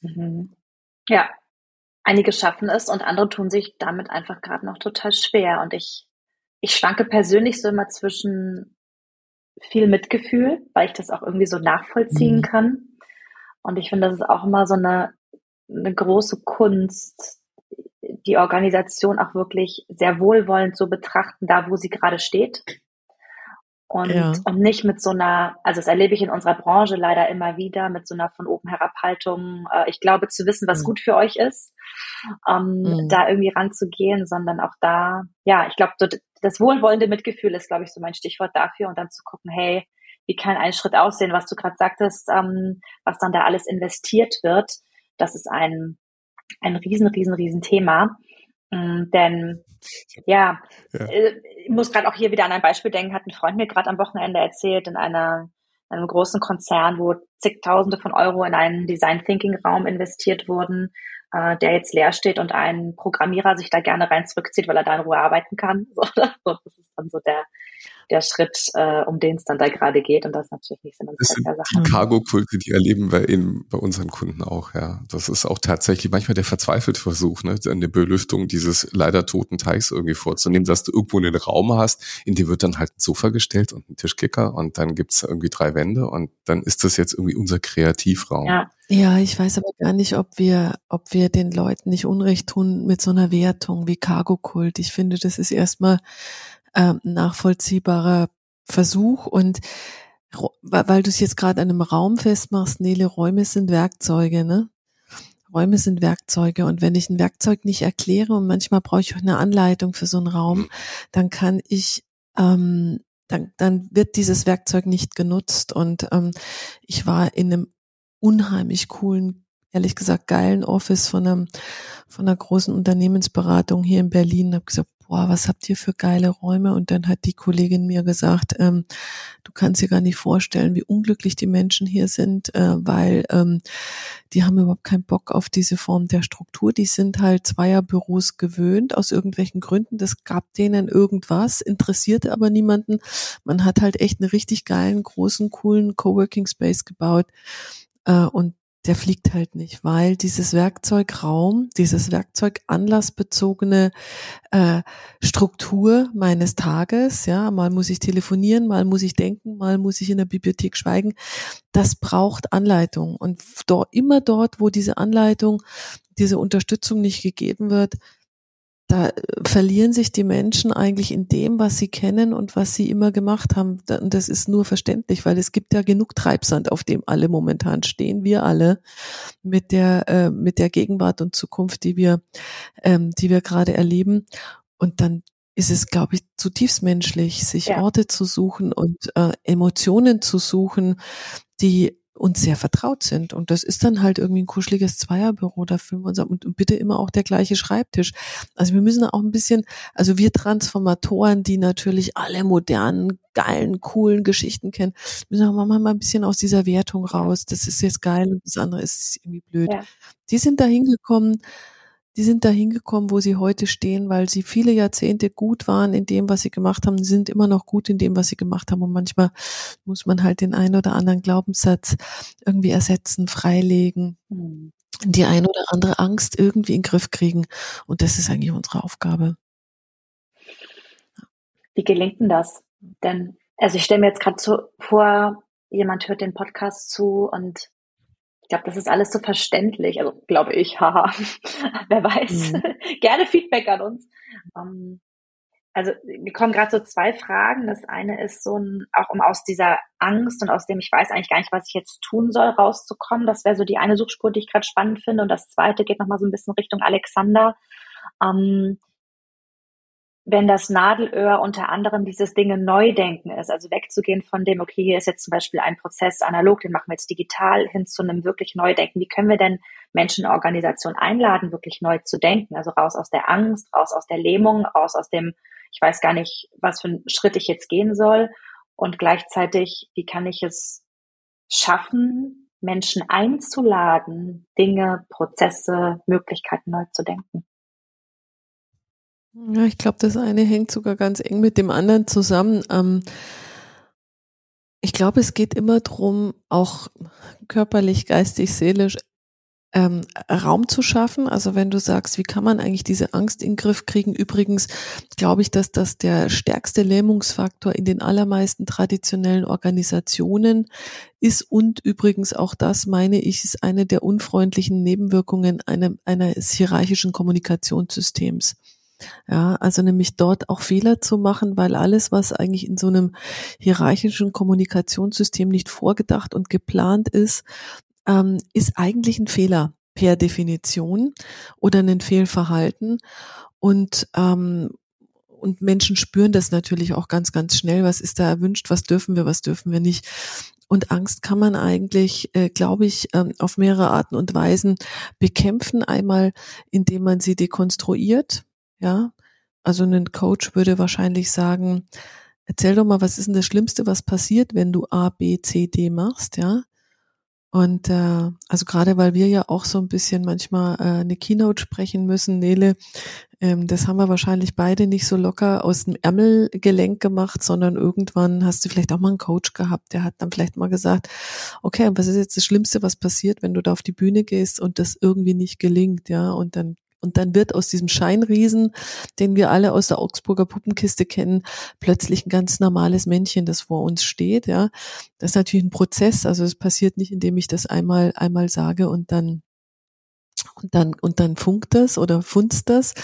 Mhm. Ja, einige schaffen es und andere tun sich damit einfach gerade noch total schwer. Und ich, ich schwanke persönlich so immer zwischen viel Mitgefühl, weil ich das auch irgendwie so nachvollziehen mhm. kann. Und ich finde, das ist auch immer so eine, eine große Kunst, die Organisation auch wirklich sehr wohlwollend so betrachten, da wo sie gerade steht. Und, ja. und nicht mit so einer, also das erlebe ich in unserer Branche leider immer wieder, mit so einer von oben herab Haltung, äh, ich glaube zu wissen, was mhm. gut für euch ist, ähm, mhm. da irgendwie ranzugehen, sondern auch da, ja, ich glaube, so das wohlwollende Mitgefühl ist, glaube ich, so mein Stichwort dafür und dann zu gucken, hey, wie kann ein Schritt aussehen, was du gerade sagtest, ähm, was dann da alles investiert wird, das ist ein, ein riesen, riesen, riesen Thema. Mm, denn ja, ja. Äh, ich muss gerade auch hier wieder an ein Beispiel denken, hat ein Freund mir gerade am Wochenende erzählt, in einer, einem großen Konzern, wo zigtausende von Euro in einen Design Thinking Raum investiert wurden, äh, der jetzt leer steht und ein Programmierer sich da gerne rein zurückzieht, weil er da in Ruhe arbeiten kann. So, das ist dann so der, der Schritt, äh, um den es dann da gerade geht. Und das ist natürlich nicht Sinn und Zweck der Sache. Die Cargo-Kulte, die erleben wir in, bei unseren Kunden auch, ja. Das ist auch tatsächlich manchmal der verzweifelte Versuch, ne, eine Belüftung dieses leider toten Teichs irgendwie vorzunehmen, dass du irgendwo einen Raum hast, in dem wird dann halt ein Sofa gestellt und ein Tischkicker und dann gibt's irgendwie drei Wände und dann ist das jetzt irgendwie unser Kreativraum. Ja. Ja, ich weiß aber gar nicht, ob wir, ob wir den Leuten nicht Unrecht tun mit so einer Wertung wie Cargo-Kult. Ich finde, das ist erstmal äh, nachvollziehbarer Versuch und weil du es jetzt gerade an einem Raum festmachst, Nele, Räume sind Werkzeuge, ne? Räume sind Werkzeuge und wenn ich ein Werkzeug nicht erkläre und manchmal brauche ich auch eine Anleitung für so einen Raum, dann kann ich ähm, dann, dann wird dieses Werkzeug nicht genutzt und ähm, ich war in einem unheimlich coolen, ehrlich gesagt geilen Office von einem von einer großen Unternehmensberatung hier in Berlin. Habe gesagt, boah, was habt ihr für geile Räume? Und dann hat die Kollegin mir gesagt, ähm, du kannst dir gar nicht vorstellen, wie unglücklich die Menschen hier sind, äh, weil ähm, die haben überhaupt keinen Bock auf diese Form der Struktur. Die sind halt Zweierbüros gewöhnt aus irgendwelchen Gründen. Das gab denen irgendwas, interessierte aber niemanden. Man hat halt echt einen richtig geilen, großen, coolen Coworking Space gebaut. Äh, und der fliegt halt nicht, weil dieses Werkzeugraum, dieses Werkzeug anlassbezogene äh, Struktur meines Tages, ja, mal muss ich telefonieren, mal muss ich denken, mal muss ich in der Bibliothek schweigen, das braucht Anleitung. Und dort, immer dort, wo diese Anleitung, diese Unterstützung nicht gegeben wird, da äh, verlieren sich die Menschen eigentlich in dem, was sie kennen und was sie immer gemacht haben. Und das ist nur verständlich, weil es gibt ja genug Treibsand, auf dem alle momentan stehen, wir alle mit der äh, mit der Gegenwart und Zukunft, die wir ähm, die wir gerade erleben. Und dann ist es, glaube ich, zutiefst menschlich, sich ja. Orte zu suchen und äh, Emotionen zu suchen, die uns sehr vertraut sind. Und das ist dann halt irgendwie ein kuscheliges Zweierbüro dafür und, und bitte immer auch der gleiche Schreibtisch. Also wir müssen auch ein bisschen, also wir Transformatoren, die natürlich alle modernen, geilen, coolen Geschichten kennen, müssen auch mal ein bisschen aus dieser Wertung raus. Das ist jetzt geil und das andere ist irgendwie blöd. Ja. Die sind da hingekommen, die sind da hingekommen, wo sie heute stehen, weil sie viele Jahrzehnte gut waren in dem, was sie gemacht haben, sind immer noch gut in dem, was sie gemacht haben. Und manchmal muss man halt den einen oder anderen Glaubenssatz irgendwie ersetzen, freilegen, mhm. die eine oder andere Angst irgendwie in den Griff kriegen. Und das ist eigentlich unsere Aufgabe. Wie gelingt denn das? Denn, also ich stelle mir jetzt gerade so vor, jemand hört den Podcast zu und glaube, das ist alles so verständlich. Also glaube ich, haha. Wer weiß. Mhm. Gerne Feedback an uns. Um, ähm, also mir kommen gerade so zwei Fragen. Das eine ist so ein, auch um aus dieser Angst und aus dem ich weiß eigentlich gar nicht, was ich jetzt tun soll, rauszukommen. Das wäre so die eine Suchspur, die ich gerade spannend finde. Und das zweite geht nochmal so ein bisschen Richtung Alexander. Ähm, wenn das Nadelöhr unter anderem dieses Dinge neu denken ist, also wegzugehen von dem, okay, hier ist jetzt zum Beispiel ein Prozess analog, den machen wir jetzt digital, hin zu einem wirklich Neudenken. Wie können wir denn Menschen in Organisation einladen, wirklich neu zu denken? Also raus aus der Angst, raus aus der Lähmung, raus aus dem, ich weiß gar nicht, was für einen Schritt ich jetzt gehen soll. Und gleichzeitig, wie kann ich es schaffen, Menschen einzuladen, Dinge, Prozesse, Möglichkeiten neu zu denken? Ja, ich glaube, das eine hängt sogar ganz eng mit dem anderen zusammen. Ähm, ich glaube, es geht immer drum, auch körperlich, geistig, seelisch ähm, Raum zu schaffen. Also wenn du sagst, wie kann man eigentlich diese Angst in den Griff kriegen? Übrigens glaube ich, dass das der stärkste Lähmungsfaktor in den allermeisten traditionellen Organisationen ist und übrigens auch das, meine ich, ist eine der unfreundlichen Nebenwirkungen einer, eines hierarchischen Kommunikationssystems. Ja, also nämlich dort auch Fehler zu machen, weil alles, was eigentlich in so einem hierarchischen Kommunikationssystem nicht vorgedacht und geplant ist, ähm, ist eigentlich ein Fehler per Definition oder ein Fehlverhalten. Und ähm, und Menschen spüren das natürlich auch ganz, ganz schnell. Was ist da erwünscht? Was dürfen wir? Was dürfen wir nicht? Und Angst kann man eigentlich, äh, glaube ich, ähm, auf mehrere Arten und Weisen bekämpfen. Einmal, indem man sie dekonstruiert. Ja, also ein Coach würde wahrscheinlich sagen, erzähl doch mal, was ist denn das Schlimmste, was passiert, wenn du A, B, C, D machst, ja? Und äh, also gerade weil wir ja auch so ein bisschen manchmal äh, eine Keynote sprechen müssen, Nele, ähm, das haben wir wahrscheinlich beide nicht so locker aus dem Ärmelgelenk gemacht, sondern irgendwann hast du vielleicht auch mal einen Coach gehabt, der hat dann vielleicht mal gesagt, okay, was ist jetzt das Schlimmste, was passiert, wenn du da auf die Bühne gehst und das irgendwie nicht gelingt, ja? Und dann und dann wird aus diesem Scheinriesen, den wir alle aus der Augsburger Puppenkiste kennen, plötzlich ein ganz normales Männchen, das vor uns steht. Ja, das ist natürlich ein Prozess. Also es passiert nicht, indem ich das einmal einmal sage und dann und dann und dann funkt das oder funzt das.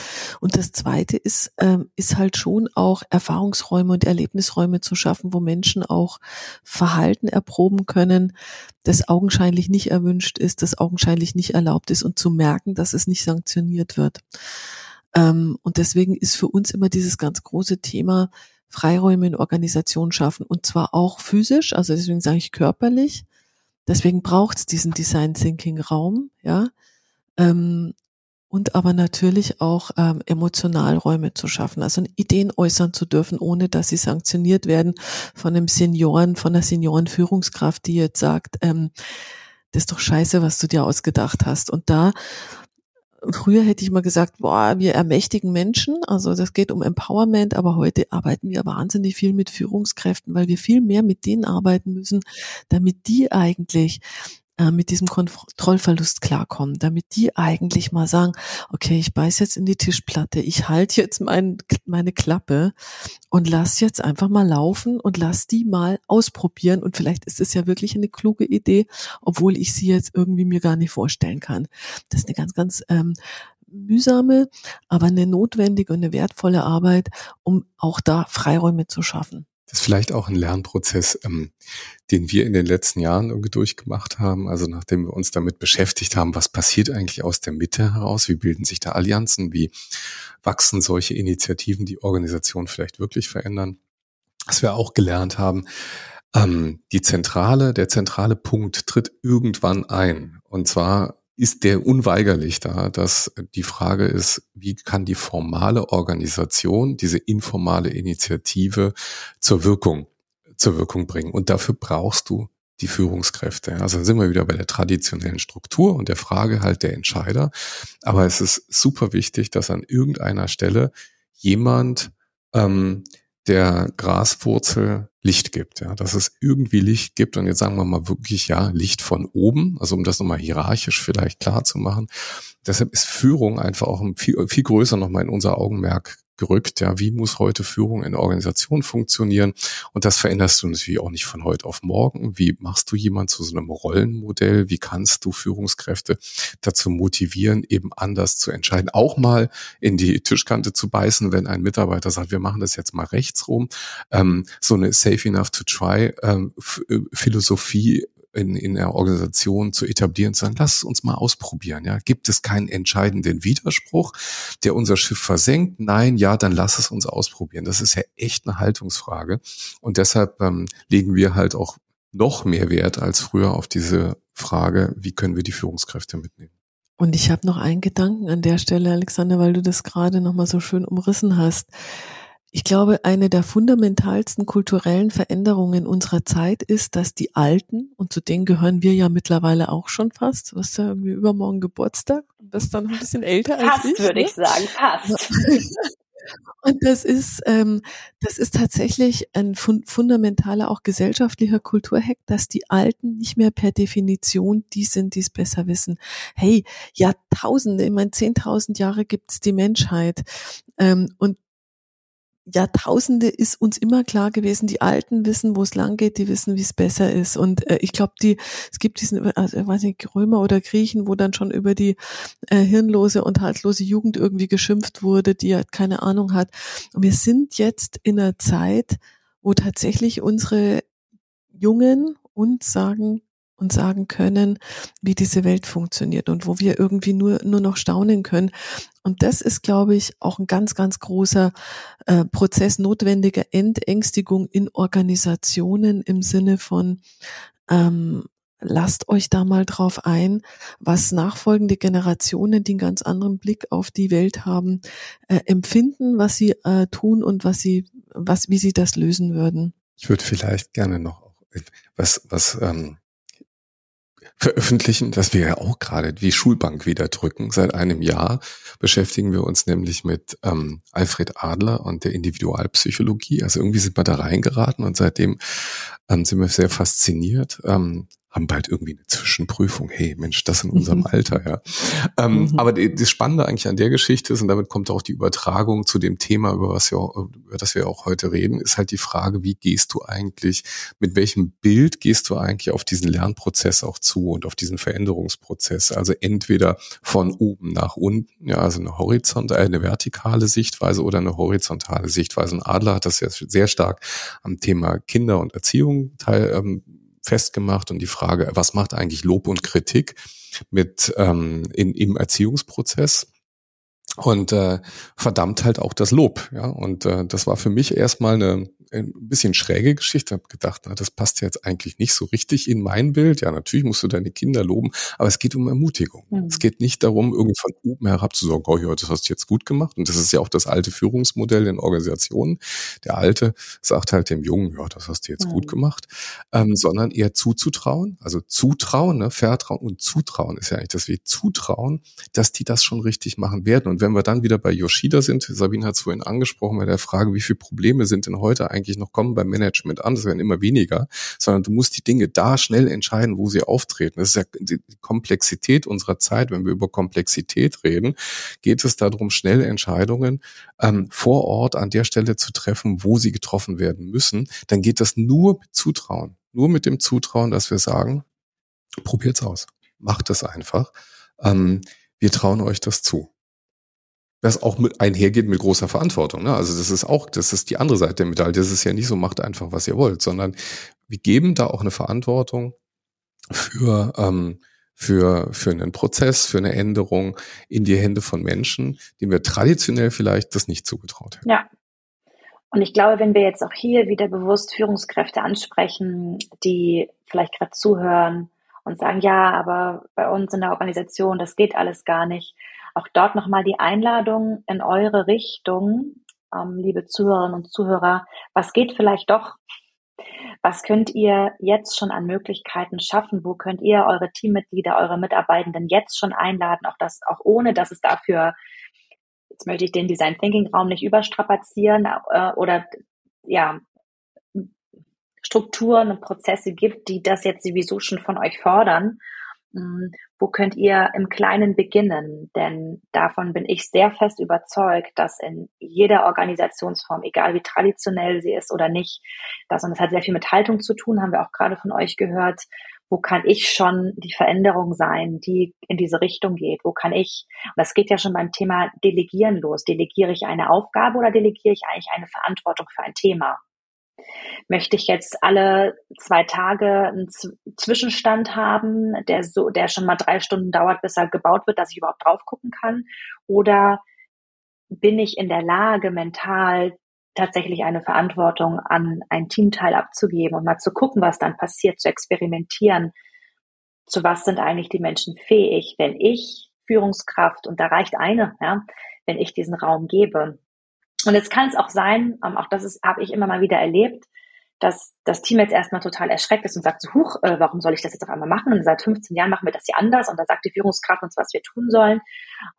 Und das Zweite ist ähm, ist halt schon auch Erfahrungsräume und Erlebnisräume zu schaffen, wo Menschen auch Verhalten erproben können, das augenscheinlich nicht erwünscht ist, das augenscheinlich nicht erlaubt ist und zu merken, dass es nicht sanktioniert wird. Ähm, und deswegen ist für uns immer dieses ganz große Thema Freiräume in Organisation schaffen und zwar auch physisch, also deswegen sage ich körperlich. Deswegen braucht es diesen Design Thinking Raum, ja ähm, und aber natürlich auch ähm, Emotionalräume zu schaffen, also Ideen äußern zu dürfen, ohne dass sie sanktioniert werden von einem Senioren, von einer Seniorenführungskraft, die jetzt sagt, ähm, das ist doch scheiße, was du dir ausgedacht hast. Und da Früher hätte ich mal gesagt, boah, wir ermächtigen Menschen, also das geht um Empowerment, aber heute arbeiten wir wahnsinnig viel mit Führungskräften, weil wir viel mehr mit denen arbeiten müssen, damit die eigentlich äh, mit diesem Kontrollverlust klarkommen, damit die eigentlich mal sagen, okay, ich beiß jetzt in die Tischplatte, ich halte jetzt mein, meine Klappe und lass jetzt einfach mal laufen und lass die mal ausprobieren und vielleicht ist es ja wirklich eine kluge Idee, obwohl ich sie jetzt irgendwie mir gar nicht vorstellen kann. Das ist eine ganz, ganz ähm, mühsame, aber eine notwendige und eine wertvolle Arbeit, um auch da Freiräume zu schaffen. Das ist vielleicht auch ein Lernprozess, ähm, den wir in den letzten Jahren irgendwie durchgemacht haben. Also nachdem wir uns damit beschäftigt haben, was passiert eigentlich aus der Mitte heraus? Wie bilden sich da Allianzen? Wie wachsen solche Initiativen, die Organisation vielleicht wirklich verändern? Was wir auch gelernt haben, ähm, die zentrale, der zentrale Punkt tritt irgendwann ein. Und zwar ist der unweigerlich da, dass die Frage ist, wie kann die formale Organisation diese informale Initiative zur Wirkung, zur Wirkung bringen? Und dafür brauchst du die Führungskräfte. Also sind wir wieder bei der traditionellen Struktur und der Frage halt der Entscheider. Aber es ist super wichtig, dass an irgendeiner Stelle jemand ähm, der Graswurzel Licht gibt, ja, dass es irgendwie Licht gibt und jetzt sagen wir mal wirklich ja Licht von oben, also um das nochmal hierarchisch vielleicht klar zu machen. Deshalb ist Führung einfach auch viel, viel größer nochmal in unser Augenmerk gerückt. Ja, wie muss heute Führung in der Organisation funktionieren? Und das veränderst du natürlich auch nicht von heute auf morgen. Wie machst du jemand zu so einem Rollenmodell? Wie kannst du Führungskräfte dazu motivieren, eben anders zu entscheiden? Auch mal in die Tischkante zu beißen, wenn ein Mitarbeiter sagt, wir machen das jetzt mal rechts rum. Ähm, so eine Safe Enough to Try ähm, Philosophie in, in der Organisation zu etablieren, zu sagen, lass uns mal ausprobieren. Ja, gibt es keinen entscheidenden Widerspruch, der unser Schiff versenkt? Nein, ja, dann lass es uns ausprobieren. Das ist ja echt eine Haltungsfrage und deshalb ähm, legen wir halt auch noch mehr Wert als früher auf diese Frage, wie können wir die Führungskräfte mitnehmen. Und ich habe noch einen Gedanken an der Stelle, Alexander, weil du das gerade noch mal so schön umrissen hast. Ich glaube, eine der fundamentalsten kulturellen Veränderungen unserer Zeit ist, dass die Alten, und zu denen gehören wir ja mittlerweile auch schon fast, du hast ja irgendwie übermorgen Geburtstag und bist dann ein bisschen älter fast, als ich. würde ne? ich sagen, fast. Und das ist, ähm, das ist tatsächlich ein fun fundamentaler, auch gesellschaftlicher Kulturhack, dass die Alten nicht mehr per Definition die sind, die es besser wissen. Hey, Jahrtausende, ich meine, zehntausend Jahre gibt's die Menschheit. Ähm, und Jahrtausende ist uns immer klar gewesen, die Alten wissen, wo es lang geht, die wissen, wie es besser ist. Und äh, ich glaube, die, es gibt diesen, also, weiß nicht, Römer oder Griechen, wo dann schon über die äh, hirnlose und haltlose Jugend irgendwie geschimpft wurde, die halt keine Ahnung hat. Und wir sind jetzt in einer Zeit, wo tatsächlich unsere Jungen uns sagen, und sagen können, wie diese Welt funktioniert und wo wir irgendwie nur, nur noch staunen können. Und das ist, glaube ich, auch ein ganz, ganz großer äh, Prozess notwendiger Entängstigung in Organisationen im Sinne von, ähm, lasst euch da mal drauf ein, was nachfolgende Generationen, die einen ganz anderen Blick auf die Welt haben, äh, empfinden, was sie äh, tun und was sie was, wie Sie das lösen würden. Ich würde vielleicht gerne noch was, was ähm, veröffentlichen, dass wir ja auch gerade die Schulbank wieder drücken. Seit einem Jahr beschäftigen wir uns nämlich mit ähm, Alfred Adler und der Individualpsychologie. Also irgendwie sind wir da reingeraten und seitdem ähm, sind wir sehr fasziniert. Ähm, haben bald irgendwie eine Zwischenprüfung. Hey, Mensch, das in unserem mhm. Alter, ja. Ähm, mhm. Aber das Spannende eigentlich an der Geschichte ist, und damit kommt auch die Übertragung zu dem Thema, über was wir, über das wir auch heute reden, ist halt die Frage, wie gehst du eigentlich, mit welchem Bild gehst du eigentlich auf diesen Lernprozess auch zu und auf diesen Veränderungsprozess? Also entweder von oben nach unten, ja, also eine horizontale, eine vertikale Sichtweise oder eine horizontale Sichtweise. Und Adler hat das ja sehr stark am Thema Kinder und Erziehung teil, ähm, festgemacht und die Frage, was macht eigentlich Lob und Kritik mit ähm, in, im Erziehungsprozess? und äh, verdammt halt auch das Lob. Ja, und äh, das war für mich erstmal eine ein bisschen schräge Geschichte. Habe gedacht, na, das passt jetzt eigentlich nicht so richtig in mein Bild. Ja, natürlich musst du deine Kinder loben, aber es geht um Ermutigung. Mhm. Es geht nicht darum, irgendwie von oben herab zu sagen, oh ja, das hast du jetzt gut gemacht. Und das ist ja auch das alte Führungsmodell in Organisationen. Der Alte sagt halt dem Jungen, ja, das hast du jetzt mhm. gut gemacht, ähm, sondern eher zuzutrauen. Also zutrauen, ne? Vertrauen und Zutrauen ist ja eigentlich das wie Zutrauen, dass die das schon richtig machen werden. Und wenn wir dann wieder bei Yoshida sind, Sabine hat es vorhin angesprochen, bei der Frage, wie viele Probleme sind denn heute eigentlich noch kommen beim Management an, das werden immer weniger, sondern du musst die Dinge da schnell entscheiden, wo sie auftreten. Das ist ja die Komplexität unserer Zeit. Wenn wir über Komplexität reden, geht es darum, schnell Entscheidungen ähm, vor Ort an der Stelle zu treffen, wo sie getroffen werden müssen. Dann geht das nur mit Zutrauen. Nur mit dem Zutrauen, dass wir sagen, probiert's aus. Macht es einfach. Ähm, wir trauen euch das zu was auch mit einhergeht mit großer Verantwortung. Ne? Also das ist auch, das ist die andere Seite der Medaille. Das ist ja nicht so, macht einfach, was ihr wollt, sondern wir geben da auch eine Verantwortung für, ähm, für, für einen Prozess, für eine Änderung in die Hände von Menschen, denen wir traditionell vielleicht das nicht zugetraut hätten. Ja. Und ich glaube, wenn wir jetzt auch hier wieder bewusst Führungskräfte ansprechen, die vielleicht gerade zuhören und sagen, ja, aber bei uns in der Organisation, das geht alles gar nicht auch dort nochmal die Einladung in eure Richtung, ähm, liebe Zuhörerinnen und Zuhörer. Was geht vielleicht doch? Was könnt ihr jetzt schon an Möglichkeiten schaffen? Wo könnt ihr eure Teammitglieder, eure Mitarbeitenden jetzt schon einladen? Auch das, auch ohne, dass es dafür, jetzt möchte ich den Design Thinking Raum nicht überstrapazieren äh, oder ja, Strukturen und Prozesse gibt, die das jetzt sowieso schon von euch fordern hm, wo könnt ihr im Kleinen beginnen? Denn davon bin ich sehr fest überzeugt, dass in jeder Organisationsform, egal wie traditionell sie ist oder nicht, das, und das hat sehr viel mit Haltung zu tun, haben wir auch gerade von euch gehört, wo kann ich schon die Veränderung sein, die in diese Richtung geht? Wo kann ich, und das geht ja schon beim Thema Delegieren los. Delegiere ich eine Aufgabe oder delegiere ich eigentlich eine Verantwortung für ein Thema? Möchte ich jetzt alle zwei Tage einen Zwischenstand haben, der so, der schon mal drei Stunden dauert, bis er gebaut wird, dass ich überhaupt drauf gucken kann? Oder bin ich in der Lage, mental tatsächlich eine Verantwortung an ein Teamteil abzugeben und mal zu gucken, was dann passiert, zu experimentieren? Zu was sind eigentlich die Menschen fähig, wenn ich Führungskraft, und da reicht eine, ja, wenn ich diesen Raum gebe, und jetzt kann es auch sein, ähm, auch das ist, habe ich immer mal wieder erlebt, dass das Team jetzt erstmal total erschreckt ist und sagt so, huch, äh, warum soll ich das jetzt auf einmal machen? Und seit 15 Jahren machen wir das hier anders und da sagt die Führungskraft uns, was wir tun sollen.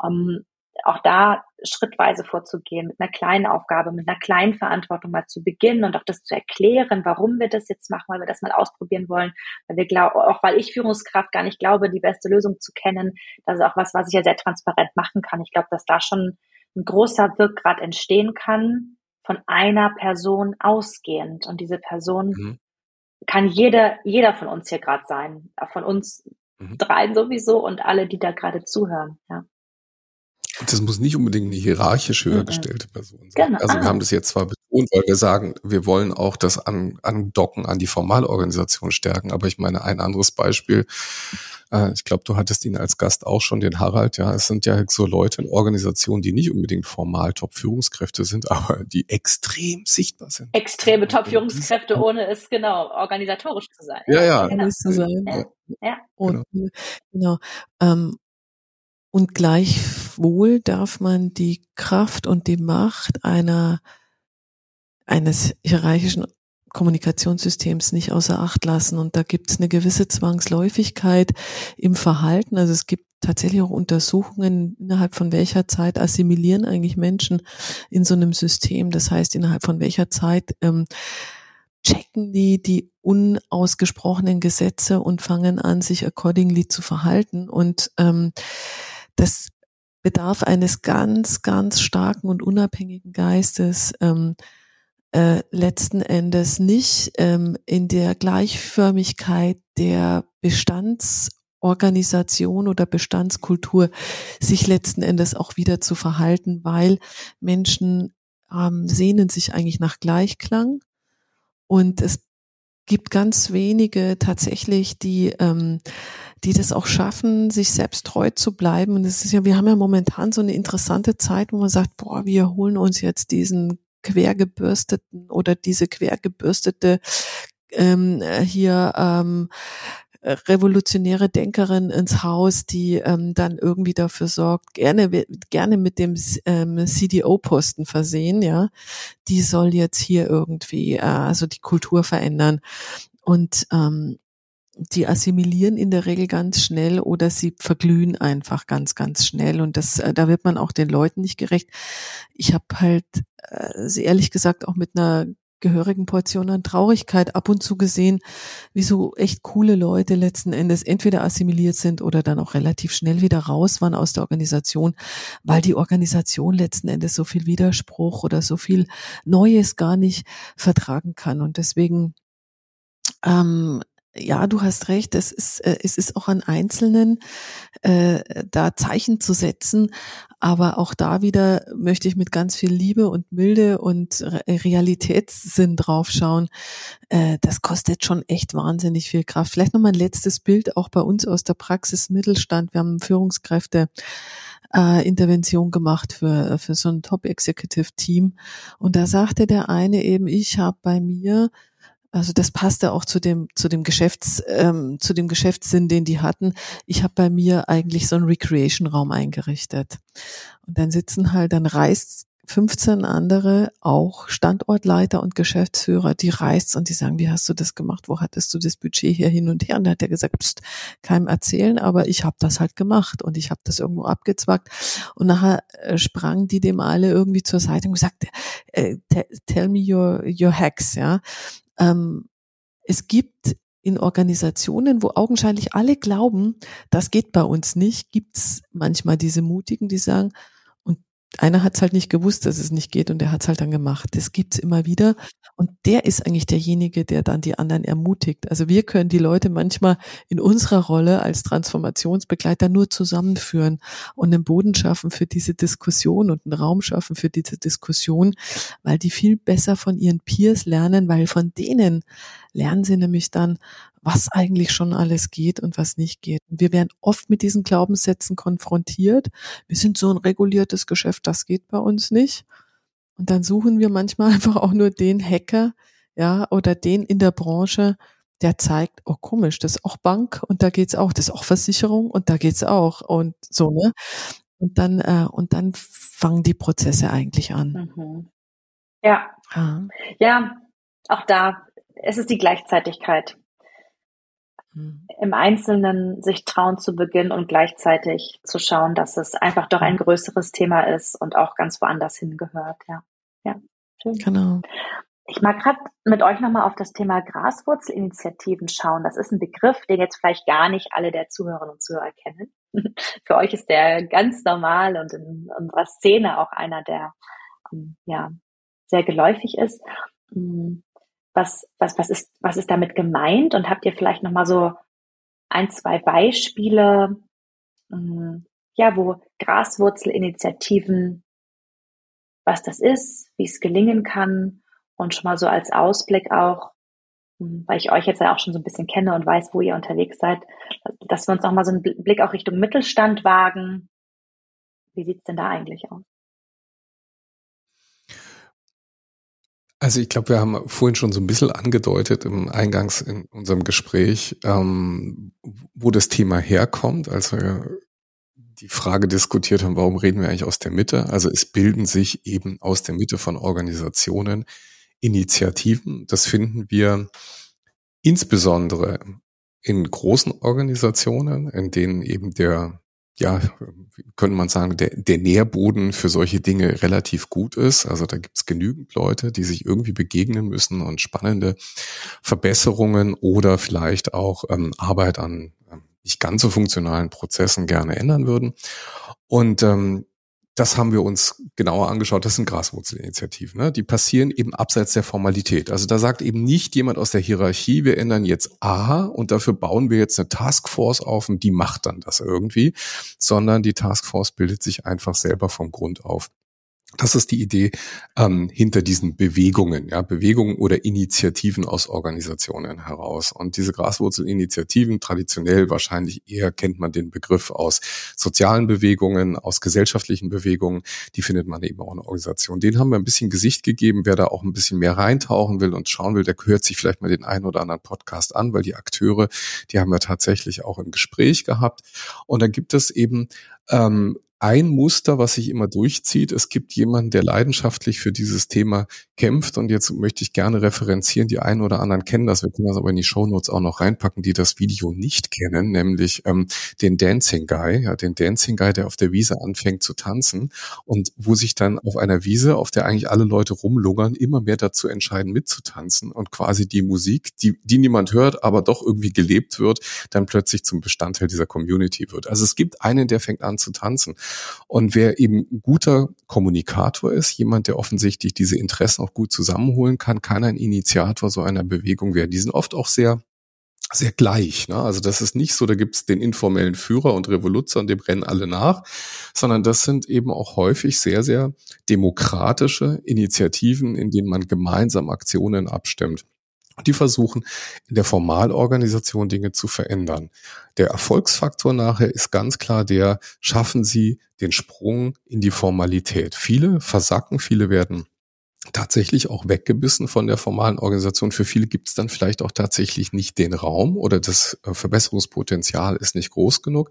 Ähm, auch da schrittweise vorzugehen, mit einer kleinen Aufgabe, mit einer kleinen Verantwortung mal zu beginnen und auch das zu erklären, warum wir das jetzt machen, weil wir das mal ausprobieren wollen, weil wir glauben, auch weil ich Führungskraft gar nicht glaube, die beste Lösung zu kennen, das ist auch was, was ich ja sehr transparent machen kann. Ich glaube, dass da schon ein großer Wirkgrad entstehen kann von einer Person ausgehend. Und diese Person mhm. kann jeder, jeder von uns hier gerade sein. Von uns mhm. dreien sowieso und alle, die da gerade zuhören. Ja. Das muss nicht unbedingt eine hierarchisch höher mhm. gestellte Person sein. Genau. Also wir haben das jetzt zwar betont, weil wir sagen, wir wollen auch das an, andocken an die Formalorganisation stärken, aber ich meine, ein anderes Beispiel, äh, ich glaube, du hattest ihn als Gast auch schon, den Harald, ja, es sind ja so Leute in Organisationen, die nicht unbedingt formal Top-Führungskräfte sind, aber die extrem sichtbar sind. Extreme Top-Führungskräfte, ohne es genau organisatorisch zu sein. Ja, ja. Genau. Zu sein. Ja. ja. Und, genau. genau. Ähm, und gleichwohl darf man die Kraft und die Macht einer eines hierarchischen Kommunikationssystems nicht außer Acht lassen. Und da gibt es eine gewisse Zwangsläufigkeit im Verhalten. Also es gibt tatsächlich auch Untersuchungen, innerhalb von welcher Zeit assimilieren eigentlich Menschen in so einem System. Das heißt, innerhalb von welcher Zeit ähm, checken die die unausgesprochenen Gesetze und fangen an, sich accordingly zu verhalten. Und ähm, das bedarf eines ganz, ganz starken und unabhängigen Geistes. Ähm, äh, letzten Endes nicht ähm, in der Gleichförmigkeit der Bestandsorganisation oder Bestandskultur sich letzten Endes auch wieder zu verhalten, weil Menschen ähm, sehnen sich eigentlich nach Gleichklang und es gibt ganz wenige tatsächlich, die, ähm, die das auch schaffen, sich selbst treu zu bleiben. Und es ist ja, wir haben ja momentan so eine interessante Zeit, wo man sagt, boah, wir holen uns jetzt diesen quergebürsteten oder diese quergebürstete ähm, hier ähm, revolutionäre Denkerin ins Haus, die ähm, dann irgendwie dafür sorgt, gerne gerne mit dem ähm, CDO-Posten versehen, ja, die soll jetzt hier irgendwie äh, also die Kultur verändern und ähm, die assimilieren in der Regel ganz schnell oder sie verglühen einfach ganz, ganz schnell. Und das, äh, da wird man auch den Leuten nicht gerecht. Ich habe halt äh, ehrlich gesagt auch mit einer gehörigen Portion an Traurigkeit ab und zu gesehen, wie so echt coole Leute letzten Endes entweder assimiliert sind oder dann auch relativ schnell wieder raus waren aus der Organisation, weil die Organisation letzten Endes so viel Widerspruch oder so viel Neues gar nicht vertragen kann. Und deswegen ähm, ja, du hast recht, es ist, äh, es ist auch an Einzelnen, äh, da Zeichen zu setzen. Aber auch da wieder möchte ich mit ganz viel Liebe und Milde und Re Realitätssinn draufschauen. Äh, das kostet schon echt wahnsinnig viel Kraft. Vielleicht noch mal ein letztes Bild auch bei uns aus der Praxis Mittelstand. Wir haben Führungskräfte äh, Intervention gemacht für, für so ein Top-Executive-Team. Und da sagte der eine eben, ich habe bei mir also das passte auch zu dem zu dem Geschäfts ähm, zu dem Geschäftssinn, den die hatten. Ich habe bei mir eigentlich so einen Recreation-Raum eingerichtet und dann sitzen halt, dann reist 15 andere, auch Standortleiter und Geschäftsführer, die reist und die sagen, wie hast du das gemacht? Wo hattest du das Budget hier hin und her? Und da hat er gesagt, pst, keinem erzählen, aber ich habe das halt gemacht und ich habe das irgendwo abgezwackt. Und nachher äh, sprangen die dem alle irgendwie zur Seite und gesagt, äh, tell me your, your hacks, ja. Ähm, es gibt in Organisationen, wo augenscheinlich alle glauben, das geht bei uns nicht, gibt's manchmal diese Mutigen, die sagen, einer hat es halt nicht gewusst, dass es nicht geht und der hat es halt dann gemacht. Das gibt's immer wieder. Und der ist eigentlich derjenige, der dann die anderen ermutigt. Also wir können die Leute manchmal in unserer Rolle als Transformationsbegleiter nur zusammenführen und einen Boden schaffen für diese Diskussion und einen Raum schaffen für diese Diskussion, weil die viel besser von ihren Peers lernen, weil von denen lernen sie nämlich dann, was eigentlich schon alles geht und was nicht geht. wir werden oft mit diesen Glaubenssätzen konfrontiert. Wir sind so ein reguliertes Geschäft, das geht bei uns nicht. Und dann suchen wir manchmal einfach auch nur den Hacker, ja, oder den in der Branche, der zeigt, oh komisch, das ist auch Bank und da geht's auch, das ist auch Versicherung und da geht's auch und so, ne? Und dann, äh, und dann fangen die Prozesse eigentlich an. Mhm. Ja. ja. Ja, auch da, es ist die Gleichzeitigkeit. Mhm. im Einzelnen sich trauen zu beginnen und gleichzeitig zu schauen, dass es einfach doch ein größeres Thema ist und auch ganz woanders hingehört. Ja, ja, schön. Genau. Ich mag gerade mit euch nochmal auf das Thema Graswurzelinitiativen schauen. Das ist ein Begriff, den jetzt vielleicht gar nicht alle der Zuhörerinnen und Zuhörer kennen. Für euch ist der ganz normal und in unserer Szene auch einer, der ähm, ja sehr geläufig ist. Was, was, was ist, was ist damit gemeint? Und habt ihr vielleicht nochmal so ein, zwei Beispiele, ähm, ja, wo Graswurzelinitiativen, was das ist, wie es gelingen kann und schon mal so als Ausblick auch, hm, weil ich euch jetzt ja auch schon so ein bisschen kenne und weiß, wo ihr unterwegs seid, dass wir uns noch mal so einen Blick auch Richtung Mittelstand wagen. Wie sieht's denn da eigentlich aus? Also ich glaube, wir haben vorhin schon so ein bisschen angedeutet im Eingangs in unserem Gespräch, ähm, wo das Thema herkommt, als wir die Frage diskutiert haben, warum reden wir eigentlich aus der Mitte? Also es bilden sich eben aus der Mitte von Organisationen Initiativen. Das finden wir insbesondere in großen Organisationen, in denen eben der ja, könnte man sagen, der, der Nährboden für solche Dinge relativ gut ist. Also da gibt's genügend Leute, die sich irgendwie begegnen müssen und spannende Verbesserungen oder vielleicht auch ähm, Arbeit an ähm, nicht ganz so funktionalen Prozessen gerne ändern würden. Und ähm, das haben wir uns genauer angeschaut. Das sind Graswurzelinitiativen. Ne? Die passieren eben abseits der Formalität. Also da sagt eben nicht jemand aus der Hierarchie, wir ändern jetzt A und dafür bauen wir jetzt eine Taskforce auf und die macht dann das irgendwie, sondern die Taskforce bildet sich einfach selber vom Grund auf. Das ist die Idee ähm, hinter diesen Bewegungen, ja, Bewegungen oder Initiativen aus Organisationen heraus. Und diese Graswurzelinitiativen, traditionell wahrscheinlich eher kennt man den Begriff aus sozialen Bewegungen, aus gesellschaftlichen Bewegungen, die findet man eben auch in Organisationen. Den haben wir ein bisschen Gesicht gegeben. Wer da auch ein bisschen mehr reintauchen will und schauen will, der hört sich vielleicht mal den einen oder anderen Podcast an, weil die Akteure, die haben wir tatsächlich auch im Gespräch gehabt. Und da gibt es eben ähm, ein Muster, was sich immer durchzieht. Es gibt jemanden, der leidenschaftlich für dieses Thema kämpft. Und jetzt möchte ich gerne referenzieren. Die einen oder anderen kennen das. Wir können das aber in die Shownotes auch noch reinpacken, die das Video nicht kennen, nämlich ähm, den Dancing Guy. Ja, den Dancing Guy, der auf der Wiese anfängt zu tanzen und wo sich dann auf einer Wiese, auf der eigentlich alle Leute rumlungern, immer mehr dazu entscheiden, mitzutanzen und quasi die Musik, die, die niemand hört, aber doch irgendwie gelebt wird, dann plötzlich zum Bestandteil dieser Community wird. Also es gibt einen, der fängt an zu tanzen. Und wer eben guter Kommunikator ist, jemand, der offensichtlich diese Interessen auch gut zusammenholen kann, kann ein Initiator so einer Bewegung werden. Die sind oft auch sehr sehr gleich. Ne? Also das ist nicht so, da gibt's den informellen Führer und Revoluzer und dem rennen alle nach, sondern das sind eben auch häufig sehr, sehr demokratische Initiativen, in denen man gemeinsam Aktionen abstimmt. Die versuchen in der Formalorganisation Dinge zu verändern. Der Erfolgsfaktor nachher ist ganz klar der, schaffen Sie den Sprung in die Formalität. Viele versacken, viele werden tatsächlich auch weggebissen von der formalen Organisation. Für viele gibt es dann vielleicht auch tatsächlich nicht den Raum oder das äh, Verbesserungspotenzial ist nicht groß genug.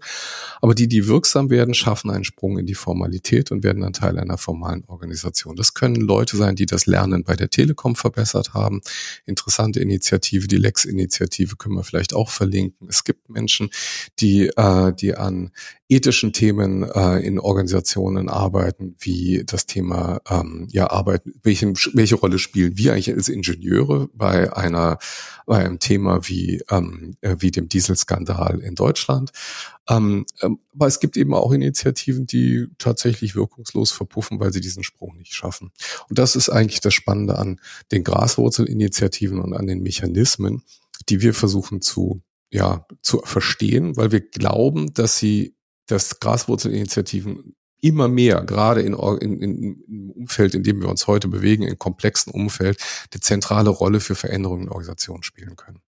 Aber die, die wirksam werden, schaffen einen Sprung in die Formalität und werden dann Teil einer formalen Organisation. Das können Leute sein, die das Lernen bei der Telekom verbessert haben. Interessante Initiative, die Lex-Initiative können wir vielleicht auch verlinken. Es gibt Menschen, die, äh, die an ethischen Themen äh, in Organisationen arbeiten, wie das Thema ähm, ja Arbeit, welche, welche Rolle spielen wir eigentlich als Ingenieure bei einer bei einem Thema wie ähm, äh, wie dem Dieselskandal in Deutschland. Ähm, ähm, aber es gibt eben auch Initiativen, die tatsächlich wirkungslos verpuffen, weil sie diesen Sprung nicht schaffen. Und das ist eigentlich das Spannende an den Graswurzelinitiativen und an den Mechanismen, die wir versuchen zu ja, zu verstehen, weil wir glauben, dass sie dass Graswurzelinitiativen immer mehr, gerade in, in, in, im Umfeld, in dem wir uns heute bewegen, in komplexen Umfeld, eine zentrale Rolle für Veränderungen in Organisationen spielen können.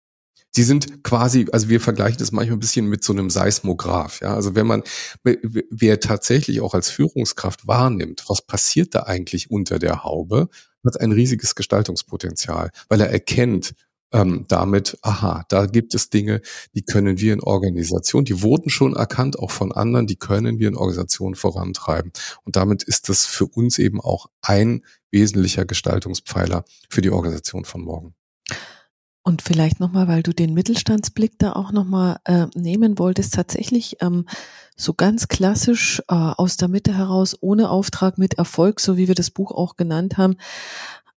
Sie sind quasi, also wir vergleichen das manchmal ein bisschen mit so einem Seismograph. Ja, also wenn man, wer tatsächlich auch als Führungskraft wahrnimmt, was passiert da eigentlich unter der Haube, hat ein riesiges Gestaltungspotenzial, weil er erkennt, ähm, damit, aha, da gibt es Dinge, die können wir in Organisationen, die wurden schon erkannt, auch von anderen, die können wir in Organisationen vorantreiben. Und damit ist das für uns eben auch ein wesentlicher Gestaltungspfeiler für die Organisation von morgen. Und vielleicht nochmal, weil du den Mittelstandsblick da auch nochmal äh, nehmen wolltest, tatsächlich ähm, so ganz klassisch äh, aus der Mitte heraus, ohne Auftrag, mit Erfolg, so wie wir das Buch auch genannt haben,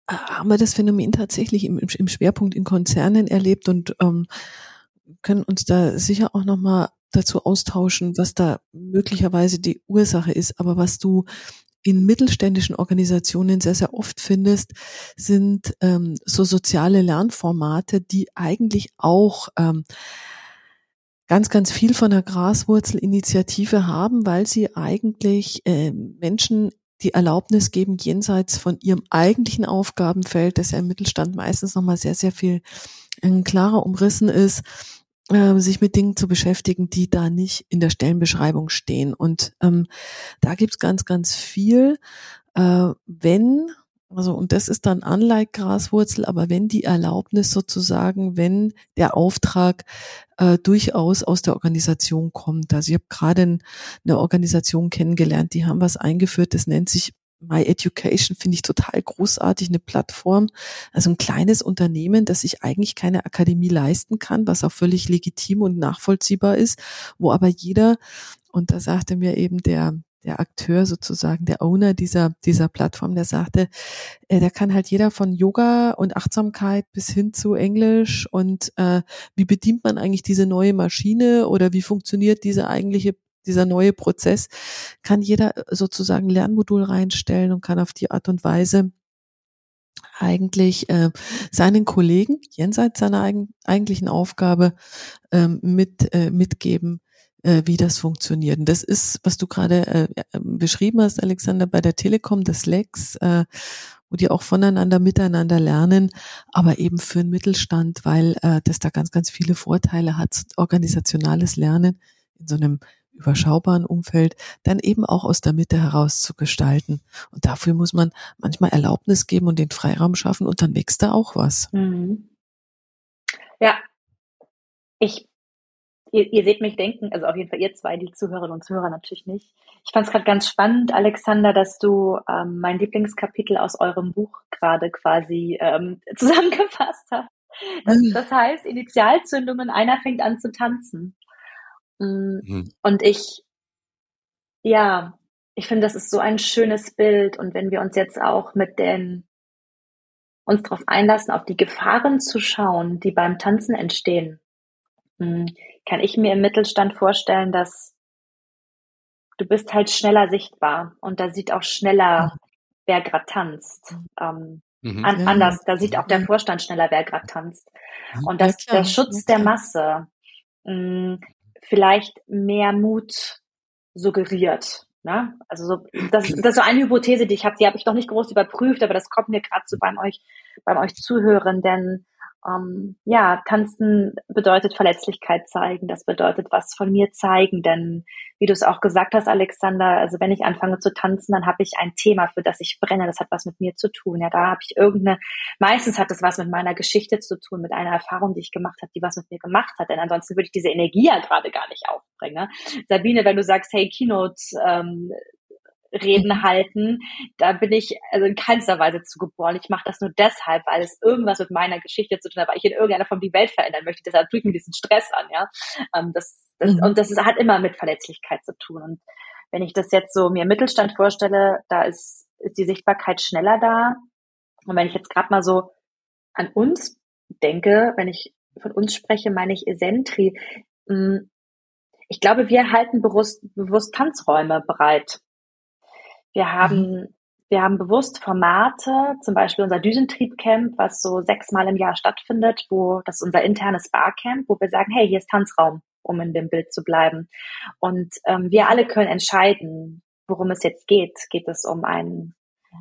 haben wir das Phänomen tatsächlich im, im Schwerpunkt in Konzernen erlebt und ähm, können uns da sicher auch nochmal dazu austauschen, was da möglicherweise die Ursache ist. Aber was du in mittelständischen Organisationen sehr, sehr oft findest, sind ähm, so soziale Lernformate, die eigentlich auch ähm, ganz, ganz viel von der Graswurzelinitiative haben, weil sie eigentlich äh, Menschen die Erlaubnis geben, jenseits von ihrem eigentlichen Aufgabenfeld, das ja im Mittelstand meistens nochmal sehr, sehr viel äh, klarer umrissen ist, äh, sich mit Dingen zu beschäftigen, die da nicht in der Stellenbeschreibung stehen. Und ähm, da gibt's ganz, ganz viel. Äh, wenn also, und das ist dann unlike aber wenn die Erlaubnis sozusagen, wenn der Auftrag äh, durchaus aus der Organisation kommt. Also ich habe gerade eine Organisation kennengelernt, die haben was eingeführt, das nennt sich My Education finde ich total großartig, eine Plattform, also ein kleines Unternehmen, das sich eigentlich keine Akademie leisten kann, was auch völlig legitim und nachvollziehbar ist, wo aber jeder, und da sagte mir eben der, der Akteur sozusagen, der Owner dieser, dieser Plattform, der sagte, äh, da kann halt jeder von Yoga und Achtsamkeit bis hin zu Englisch und äh, wie bedient man eigentlich diese neue Maschine oder wie funktioniert diese eigentliche dieser neue Prozess, kann jeder sozusagen Lernmodul reinstellen und kann auf die Art und Weise eigentlich äh, seinen Kollegen jenseits seiner eigen, eigentlichen Aufgabe ähm, mit äh, mitgeben, äh, wie das funktioniert. Und das ist, was du gerade äh, äh beschrieben hast, Alexander, bei der Telekom, das Lex, äh, wo die auch voneinander miteinander lernen, aber eben für den Mittelstand, weil äh, das da ganz, ganz viele Vorteile hat, organisationales Lernen in so einem überschaubaren Umfeld dann eben auch aus der Mitte heraus zu gestalten. Und dafür muss man manchmal Erlaubnis geben und den Freiraum schaffen und dann wächst da auch was. Mhm. Ja, ich, ihr, ihr seht mich denken, also auf jeden Fall ihr zwei, die Zuhörerinnen und Zuhörer natürlich nicht. Ich fand es gerade ganz spannend, Alexander, dass du ähm, mein Lieblingskapitel aus eurem Buch gerade quasi ähm, zusammengefasst hast. Das, mhm. das heißt, Initialzündungen, einer fängt an zu tanzen. Mm, mhm. Und ich, ja, ich finde, das ist so ein schönes Bild. Und wenn wir uns jetzt auch mit den, uns darauf einlassen, auf die Gefahren zu schauen, die beim Tanzen entstehen, mm, kann ich mir im Mittelstand vorstellen, dass du bist halt schneller sichtbar und da sieht auch schneller, wer gerade tanzt. Ähm, mhm. an, anders, da sieht auch der Vorstand schneller, wer gerade tanzt. Und das, der Schutz der Masse, mh, mm, vielleicht mehr Mut suggeriert. Ne? Also so, das, das ist so eine Hypothese, die ich habe, die habe ich noch nicht groß überprüft, aber das kommt mir gerade so beim euch, beim euch Zuhören, denn ähm, ja, tanzen bedeutet Verletzlichkeit zeigen, das bedeutet was von mir zeigen, denn wie du es auch gesagt hast, Alexander, also wenn ich anfange zu tanzen, dann habe ich ein Thema, für das ich brenne, das hat was mit mir zu tun. Ja, da habe ich irgendeine, meistens hat das was mit meiner Geschichte zu tun, mit einer Erfahrung, die ich gemacht habe, die was mit mir gemacht hat, denn ansonsten würde ich diese Energie ja gerade gar nicht aufbringen. Ne? Sabine, wenn du sagst, hey, Keynote, ähm, Reden mhm. halten. Da bin ich also in keinster Weise zugeboren. Ich mache das nur deshalb, weil es irgendwas mit meiner Geschichte zu tun hat, weil ich in irgendeiner Form die Welt verändern möchte. Deshalb tue ich mir diesen Stress an, ja. Ähm, das, das, mhm. Und das hat immer mit Verletzlichkeit zu tun. Und wenn ich das jetzt so mir Mittelstand vorstelle, da ist, ist die Sichtbarkeit schneller da. Und wenn ich jetzt gerade mal so an uns denke, wenn ich von uns spreche, meine ich Esentri. Hm, ich glaube, wir halten bewusst, bewusst Tanzräume bereit. Wir haben, mhm. wir haben bewusst Formate, zum Beispiel unser Düsentriebcamp, was so sechsmal im Jahr stattfindet, wo das ist unser internes Barcamp, wo wir sagen, hey, hier ist Tanzraum, um in dem Bild zu bleiben. Und ähm, wir alle können entscheiden, worum es jetzt geht. Geht es um einen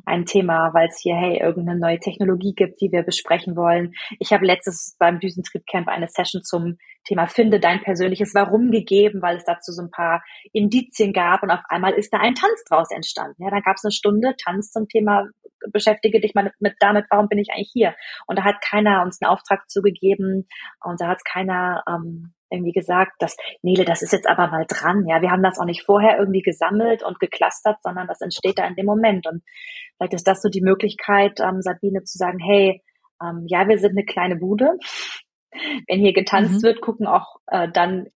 ein Thema, weil es hier, hey, irgendeine neue Technologie gibt, die wir besprechen wollen. Ich habe letztes beim Düsentriebcamp eine Session zum Thema Finde dein persönliches Warum gegeben, weil es dazu so ein paar Indizien gab und auf einmal ist da ein Tanz draus entstanden. Ja, da gab es eine Stunde Tanz zum Thema beschäftige dich mal mit damit, warum bin ich eigentlich hier? Und da hat keiner uns einen Auftrag zugegeben und da hat keiner ähm, irgendwie gesagt, dass, Nele, das ist jetzt aber mal dran. Ja, wir haben das auch nicht vorher irgendwie gesammelt und geklustert, sondern das entsteht da in dem Moment. Und vielleicht ist das so die Möglichkeit, ähm, Sabine zu sagen, hey, ähm, ja, wir sind eine kleine Bude. Wenn hier getanzt mhm. wird, gucken auch äh, dann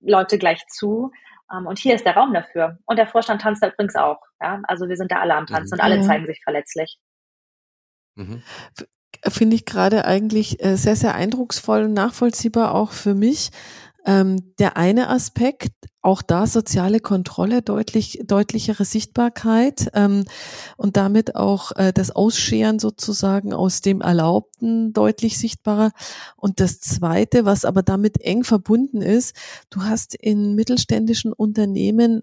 Leute gleich zu. Ähm, und hier ist der Raum dafür. Und der Vorstand tanzt da übrigens auch. Ja? Also wir sind da alle am Tanzen mhm. und alle zeigen sich verletzlich. Mhm finde ich gerade eigentlich äh, sehr, sehr eindrucksvoll und nachvollziehbar auch für mich. Ähm, der eine Aspekt, auch da soziale Kontrolle, deutlich, deutlichere Sichtbarkeit ähm, und damit auch äh, das Ausscheren sozusagen aus dem Erlaubten deutlich sichtbarer. Und das Zweite, was aber damit eng verbunden ist, du hast in mittelständischen Unternehmen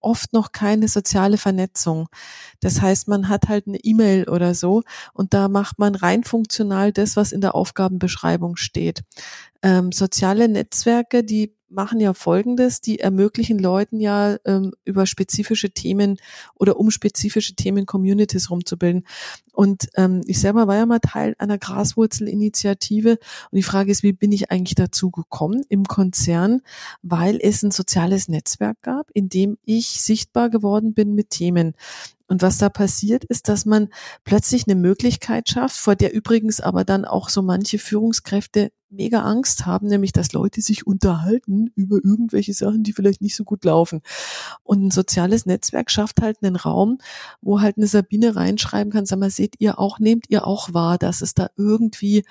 oft noch keine soziale Vernetzung. Das heißt, man hat halt eine E-Mail oder so und da macht man rein funktional das, was in der Aufgabenbeschreibung steht. Ähm, soziale Netzwerke, die machen ja Folgendes, die ermöglichen Leuten ja ähm, über spezifische Themen oder um spezifische Themen Communities rumzubilden. Und ähm, ich selber war ja mal Teil einer Graswurzelinitiative und die Frage ist, wie bin ich eigentlich dazu gekommen im Konzern, weil es ein soziales Netzwerk gab, in dem ich sichtbar geworden bin mit Themen. Und was da passiert, ist, dass man plötzlich eine Möglichkeit schafft, vor der übrigens aber dann auch so manche Führungskräfte mega Angst haben, nämlich dass Leute sich unterhalten über irgendwelche Sachen, die vielleicht nicht so gut laufen. Und ein soziales Netzwerk schafft halt einen Raum, wo halt eine Sabine reinschreiben kann, sag mal, seht ihr auch, nehmt ihr auch wahr, dass es da irgendwie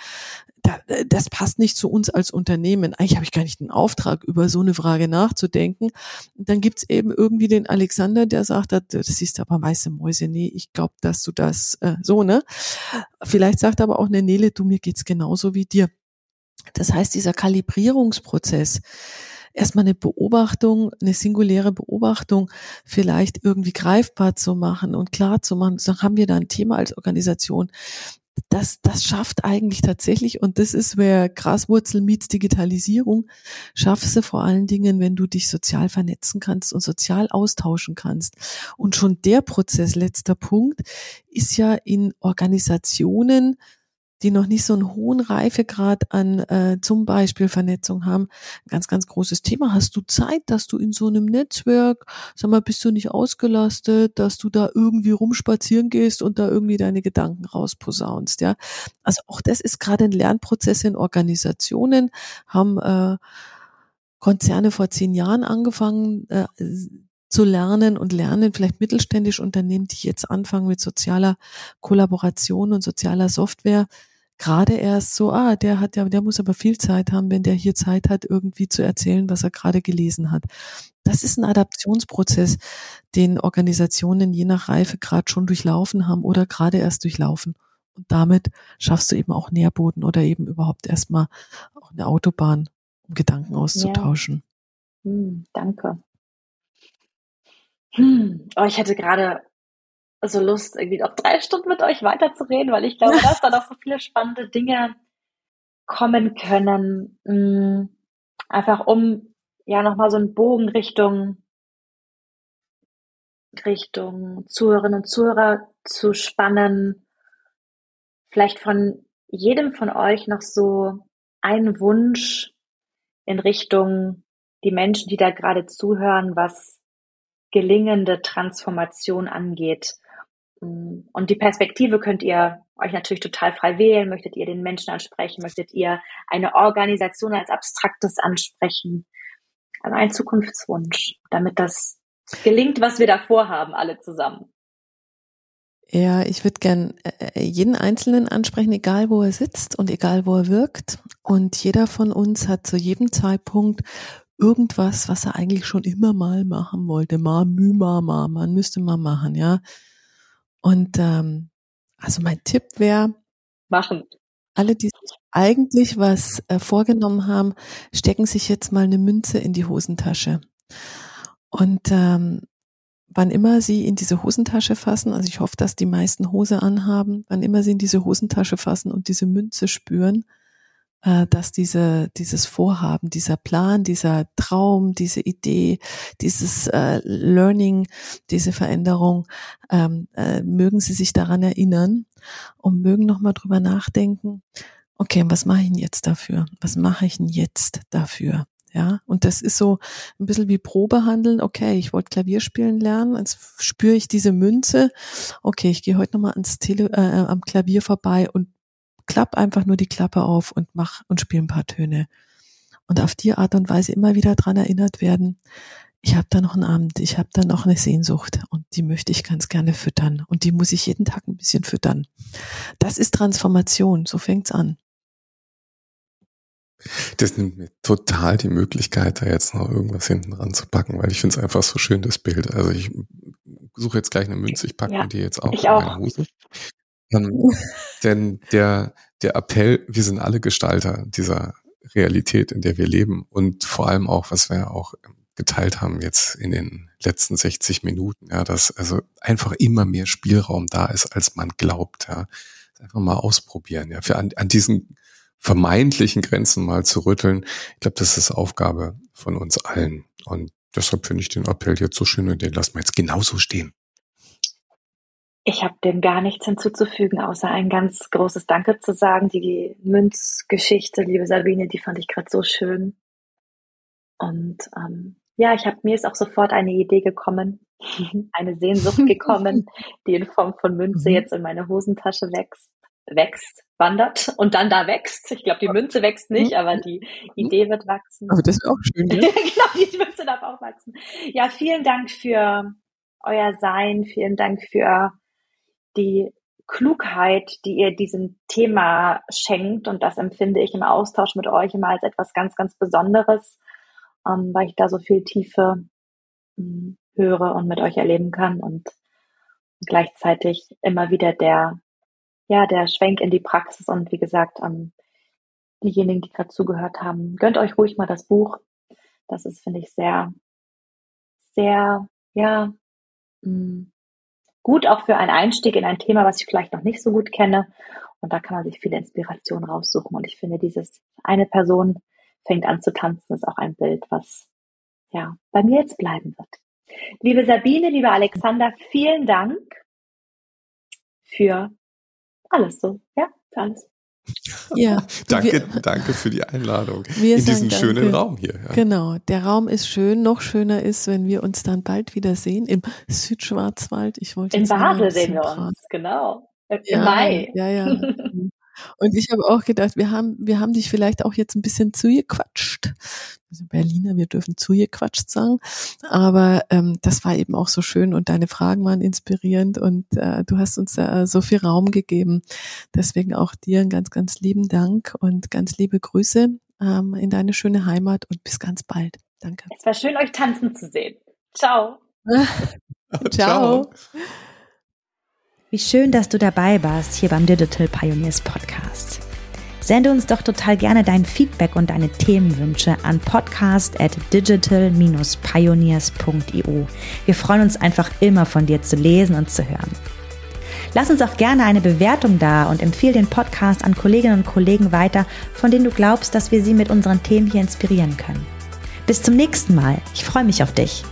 das passt nicht zu uns als Unternehmen. Eigentlich habe ich gar nicht den Auftrag, über so eine Frage nachzudenken. Und dann gibt's eben irgendwie den Alexander, der sagt, das siehst aber weiße Mäuse, nee, ich glaube, dass du das äh, so, ne? Vielleicht sagt aber auch eine Nele, du, mir geht's genauso wie dir. Das heißt, dieser Kalibrierungsprozess, erstmal eine Beobachtung, eine singuläre Beobachtung vielleicht irgendwie greifbar zu machen und klar zu machen, dann haben wir da ein Thema als Organisation das, das schafft eigentlich tatsächlich, und das ist, wer Graswurzel meets Digitalisierung, schaffst du vor allen Dingen, wenn du dich sozial vernetzen kannst und sozial austauschen kannst. Und schon der Prozess, letzter Punkt, ist ja in Organisationen die noch nicht so einen hohen Reifegrad an äh, zum Beispiel Vernetzung haben, ganz, ganz großes Thema. Hast du Zeit, dass du in so einem Netzwerk, sag mal, bist du nicht ausgelastet, dass du da irgendwie rumspazieren gehst und da irgendwie deine Gedanken rausposaunst, ja? Also auch das ist gerade ein Lernprozess in Organisationen, haben äh, Konzerne vor zehn Jahren angefangen, äh, zu lernen und lernen, vielleicht mittelständische Unternehmen, die jetzt anfangen mit sozialer Kollaboration und sozialer Software, gerade erst so, ah, der hat ja, der muss aber viel Zeit haben, wenn der hier Zeit hat, irgendwie zu erzählen, was er gerade gelesen hat. Das ist ein Adaptionsprozess, den Organisationen je nach Reifegrad schon durchlaufen haben oder gerade erst durchlaufen. Und damit schaffst du eben auch Nährboden oder eben überhaupt erstmal auch eine Autobahn, um Gedanken auszutauschen. Ja. Hm, danke. Hm, oh, ich hätte gerade so Lust, irgendwie noch drei Stunden mit euch weiterzureden, weil ich glaube, dass da noch so viele spannende Dinge kommen können. Hm, einfach um ja nochmal so einen Bogen Richtung Richtung Zuhörerinnen und Zuhörer zu spannen. Vielleicht von jedem von euch noch so ein Wunsch in Richtung die Menschen, die da gerade zuhören, was gelingende Transformation angeht. Und die Perspektive könnt ihr euch natürlich total frei wählen. Möchtet ihr den Menschen ansprechen? Möchtet ihr eine Organisation als Abstraktes ansprechen? Also ein Zukunftswunsch, damit das gelingt, was wir da vorhaben, alle zusammen. Ja, ich würde gern äh, jeden Einzelnen ansprechen, egal wo er sitzt und egal wo er wirkt. Und jeder von uns hat zu jedem Zeitpunkt irgendwas, was er eigentlich schon immer mal machen wollte. Ma, mü, ma, ma, man müsste mal machen, ja. Und ähm, also mein Tipp wäre, machen. Alle, die sich eigentlich was äh, vorgenommen haben, stecken sich jetzt mal eine Münze in die Hosentasche. Und ähm, wann immer sie in diese Hosentasche fassen, also ich hoffe, dass die meisten Hose anhaben, wann immer sie in diese Hosentasche fassen und diese Münze spüren, dass diese, dieses Vorhaben, dieser Plan, dieser Traum, diese Idee, dieses äh, Learning, diese Veränderung, ähm, äh, mögen Sie sich daran erinnern und mögen nochmal drüber nachdenken, okay, was mache ich denn jetzt dafür? Was mache ich denn jetzt dafür? Ja, und das ist so ein bisschen wie Probehandeln. Okay, ich wollte Klavier spielen lernen, jetzt spüre ich diese Münze. Okay, ich gehe heute nochmal ans Tele, äh, am Klavier vorbei und klapp einfach nur die Klappe auf und mach und spiel ein paar Töne. Und auf die Art und Weise immer wieder dran erinnert werden, ich habe da noch einen Abend, ich habe da noch eine Sehnsucht und die möchte ich ganz gerne füttern und die muss ich jeden Tag ein bisschen füttern. Das ist Transformation, so fängt's an. Das nimmt mir total die Möglichkeit, da jetzt noch irgendwas hinten ranzupacken, weil ich finde es einfach so schön, das Bild. Also ich suche jetzt gleich eine Münze, ich packe ja, die jetzt auch in meine Hose. Ähm, denn der, der Appell, wir sind alle Gestalter dieser Realität, in der wir leben und vor allem auch, was wir auch geteilt haben jetzt in den letzten 60 Minuten, ja, dass also einfach immer mehr Spielraum da ist, als man glaubt, ja. Einfach mal ausprobieren, ja, für an, an diesen vermeintlichen Grenzen mal zu rütteln. Ich glaube, das ist Aufgabe von uns allen. Und deshalb finde ich den Appell jetzt so schön und den lassen wir jetzt genauso stehen. Ich habe dem gar nichts hinzuzufügen, außer ein ganz großes Danke zu sagen. Die Münzgeschichte, liebe Sabine, die fand ich gerade so schön. Und ähm, ja, ich habe mir ist auch sofort eine Idee gekommen, eine Sehnsucht gekommen, die in Form von Münze mhm. jetzt in meine Hosentasche wächst, wächst, wandert und dann da wächst. Ich glaube, die Münze wächst nicht, aber die Idee wird wachsen. Aber das ist auch schön. Ja? genau, die Münze darf auch wachsen. Ja, vielen Dank für euer Sein, vielen Dank für die Klugheit, die ihr diesem Thema schenkt. Und das empfinde ich im Austausch mit euch immer als etwas ganz, ganz Besonderes, ähm, weil ich da so viel Tiefe mh, hm, höre und mit euch erleben kann und gleichzeitig immer wieder der, ja, der Schwenk in die Praxis und wie gesagt, ähm, diejenigen, die gerade zugehört haben, gönnt euch ruhig mal das Buch. Das ist, finde ich, sehr, sehr, ja, mh, hm, gut auch für einen Einstieg in ein Thema, was ich vielleicht noch nicht so gut kenne. Und da kann man sich viele Inspirationen raussuchen. Und ich finde, dieses eine Person fängt an zu tanzen, ist auch ein Bild, was ja bei mir jetzt bleiben wird. Liebe Sabine, liebe Alexander, vielen Dank für alles so, ja, für alles. Ja, danke, wir, danke für die Einladung in diesen schönen Raum hier. Ja. Genau, der Raum ist schön. Noch schöner ist, wenn wir uns dann bald wieder sehen im Südschwarzwald. Ich wollte in Basel sehen wir uns, genau. Im ja, Mai. Ja, ja. Und ich habe auch gedacht, wir haben, wir haben dich vielleicht auch jetzt ein bisschen zugequatscht. Also Berliner, wir dürfen zugequatscht sagen. Aber ähm, das war eben auch so schön und deine Fragen waren inspirierend und äh, du hast uns äh, so viel Raum gegeben. Deswegen auch dir einen ganz, ganz lieben Dank und ganz liebe Grüße ähm, in deine schöne Heimat und bis ganz bald. Danke. Es war schön, euch tanzen zu sehen. Ciao. Ciao. Ciao. Wie schön, dass du dabei warst hier beim Digital Pioneers Podcast. Sende uns doch total gerne dein Feedback und deine Themenwünsche an podcast at digital-pioneers.io. Wir freuen uns einfach immer von dir zu lesen und zu hören. Lass uns auch gerne eine Bewertung da und empfehle den Podcast an Kolleginnen und Kollegen weiter, von denen du glaubst, dass wir sie mit unseren Themen hier inspirieren können. Bis zum nächsten Mal. Ich freue mich auf dich.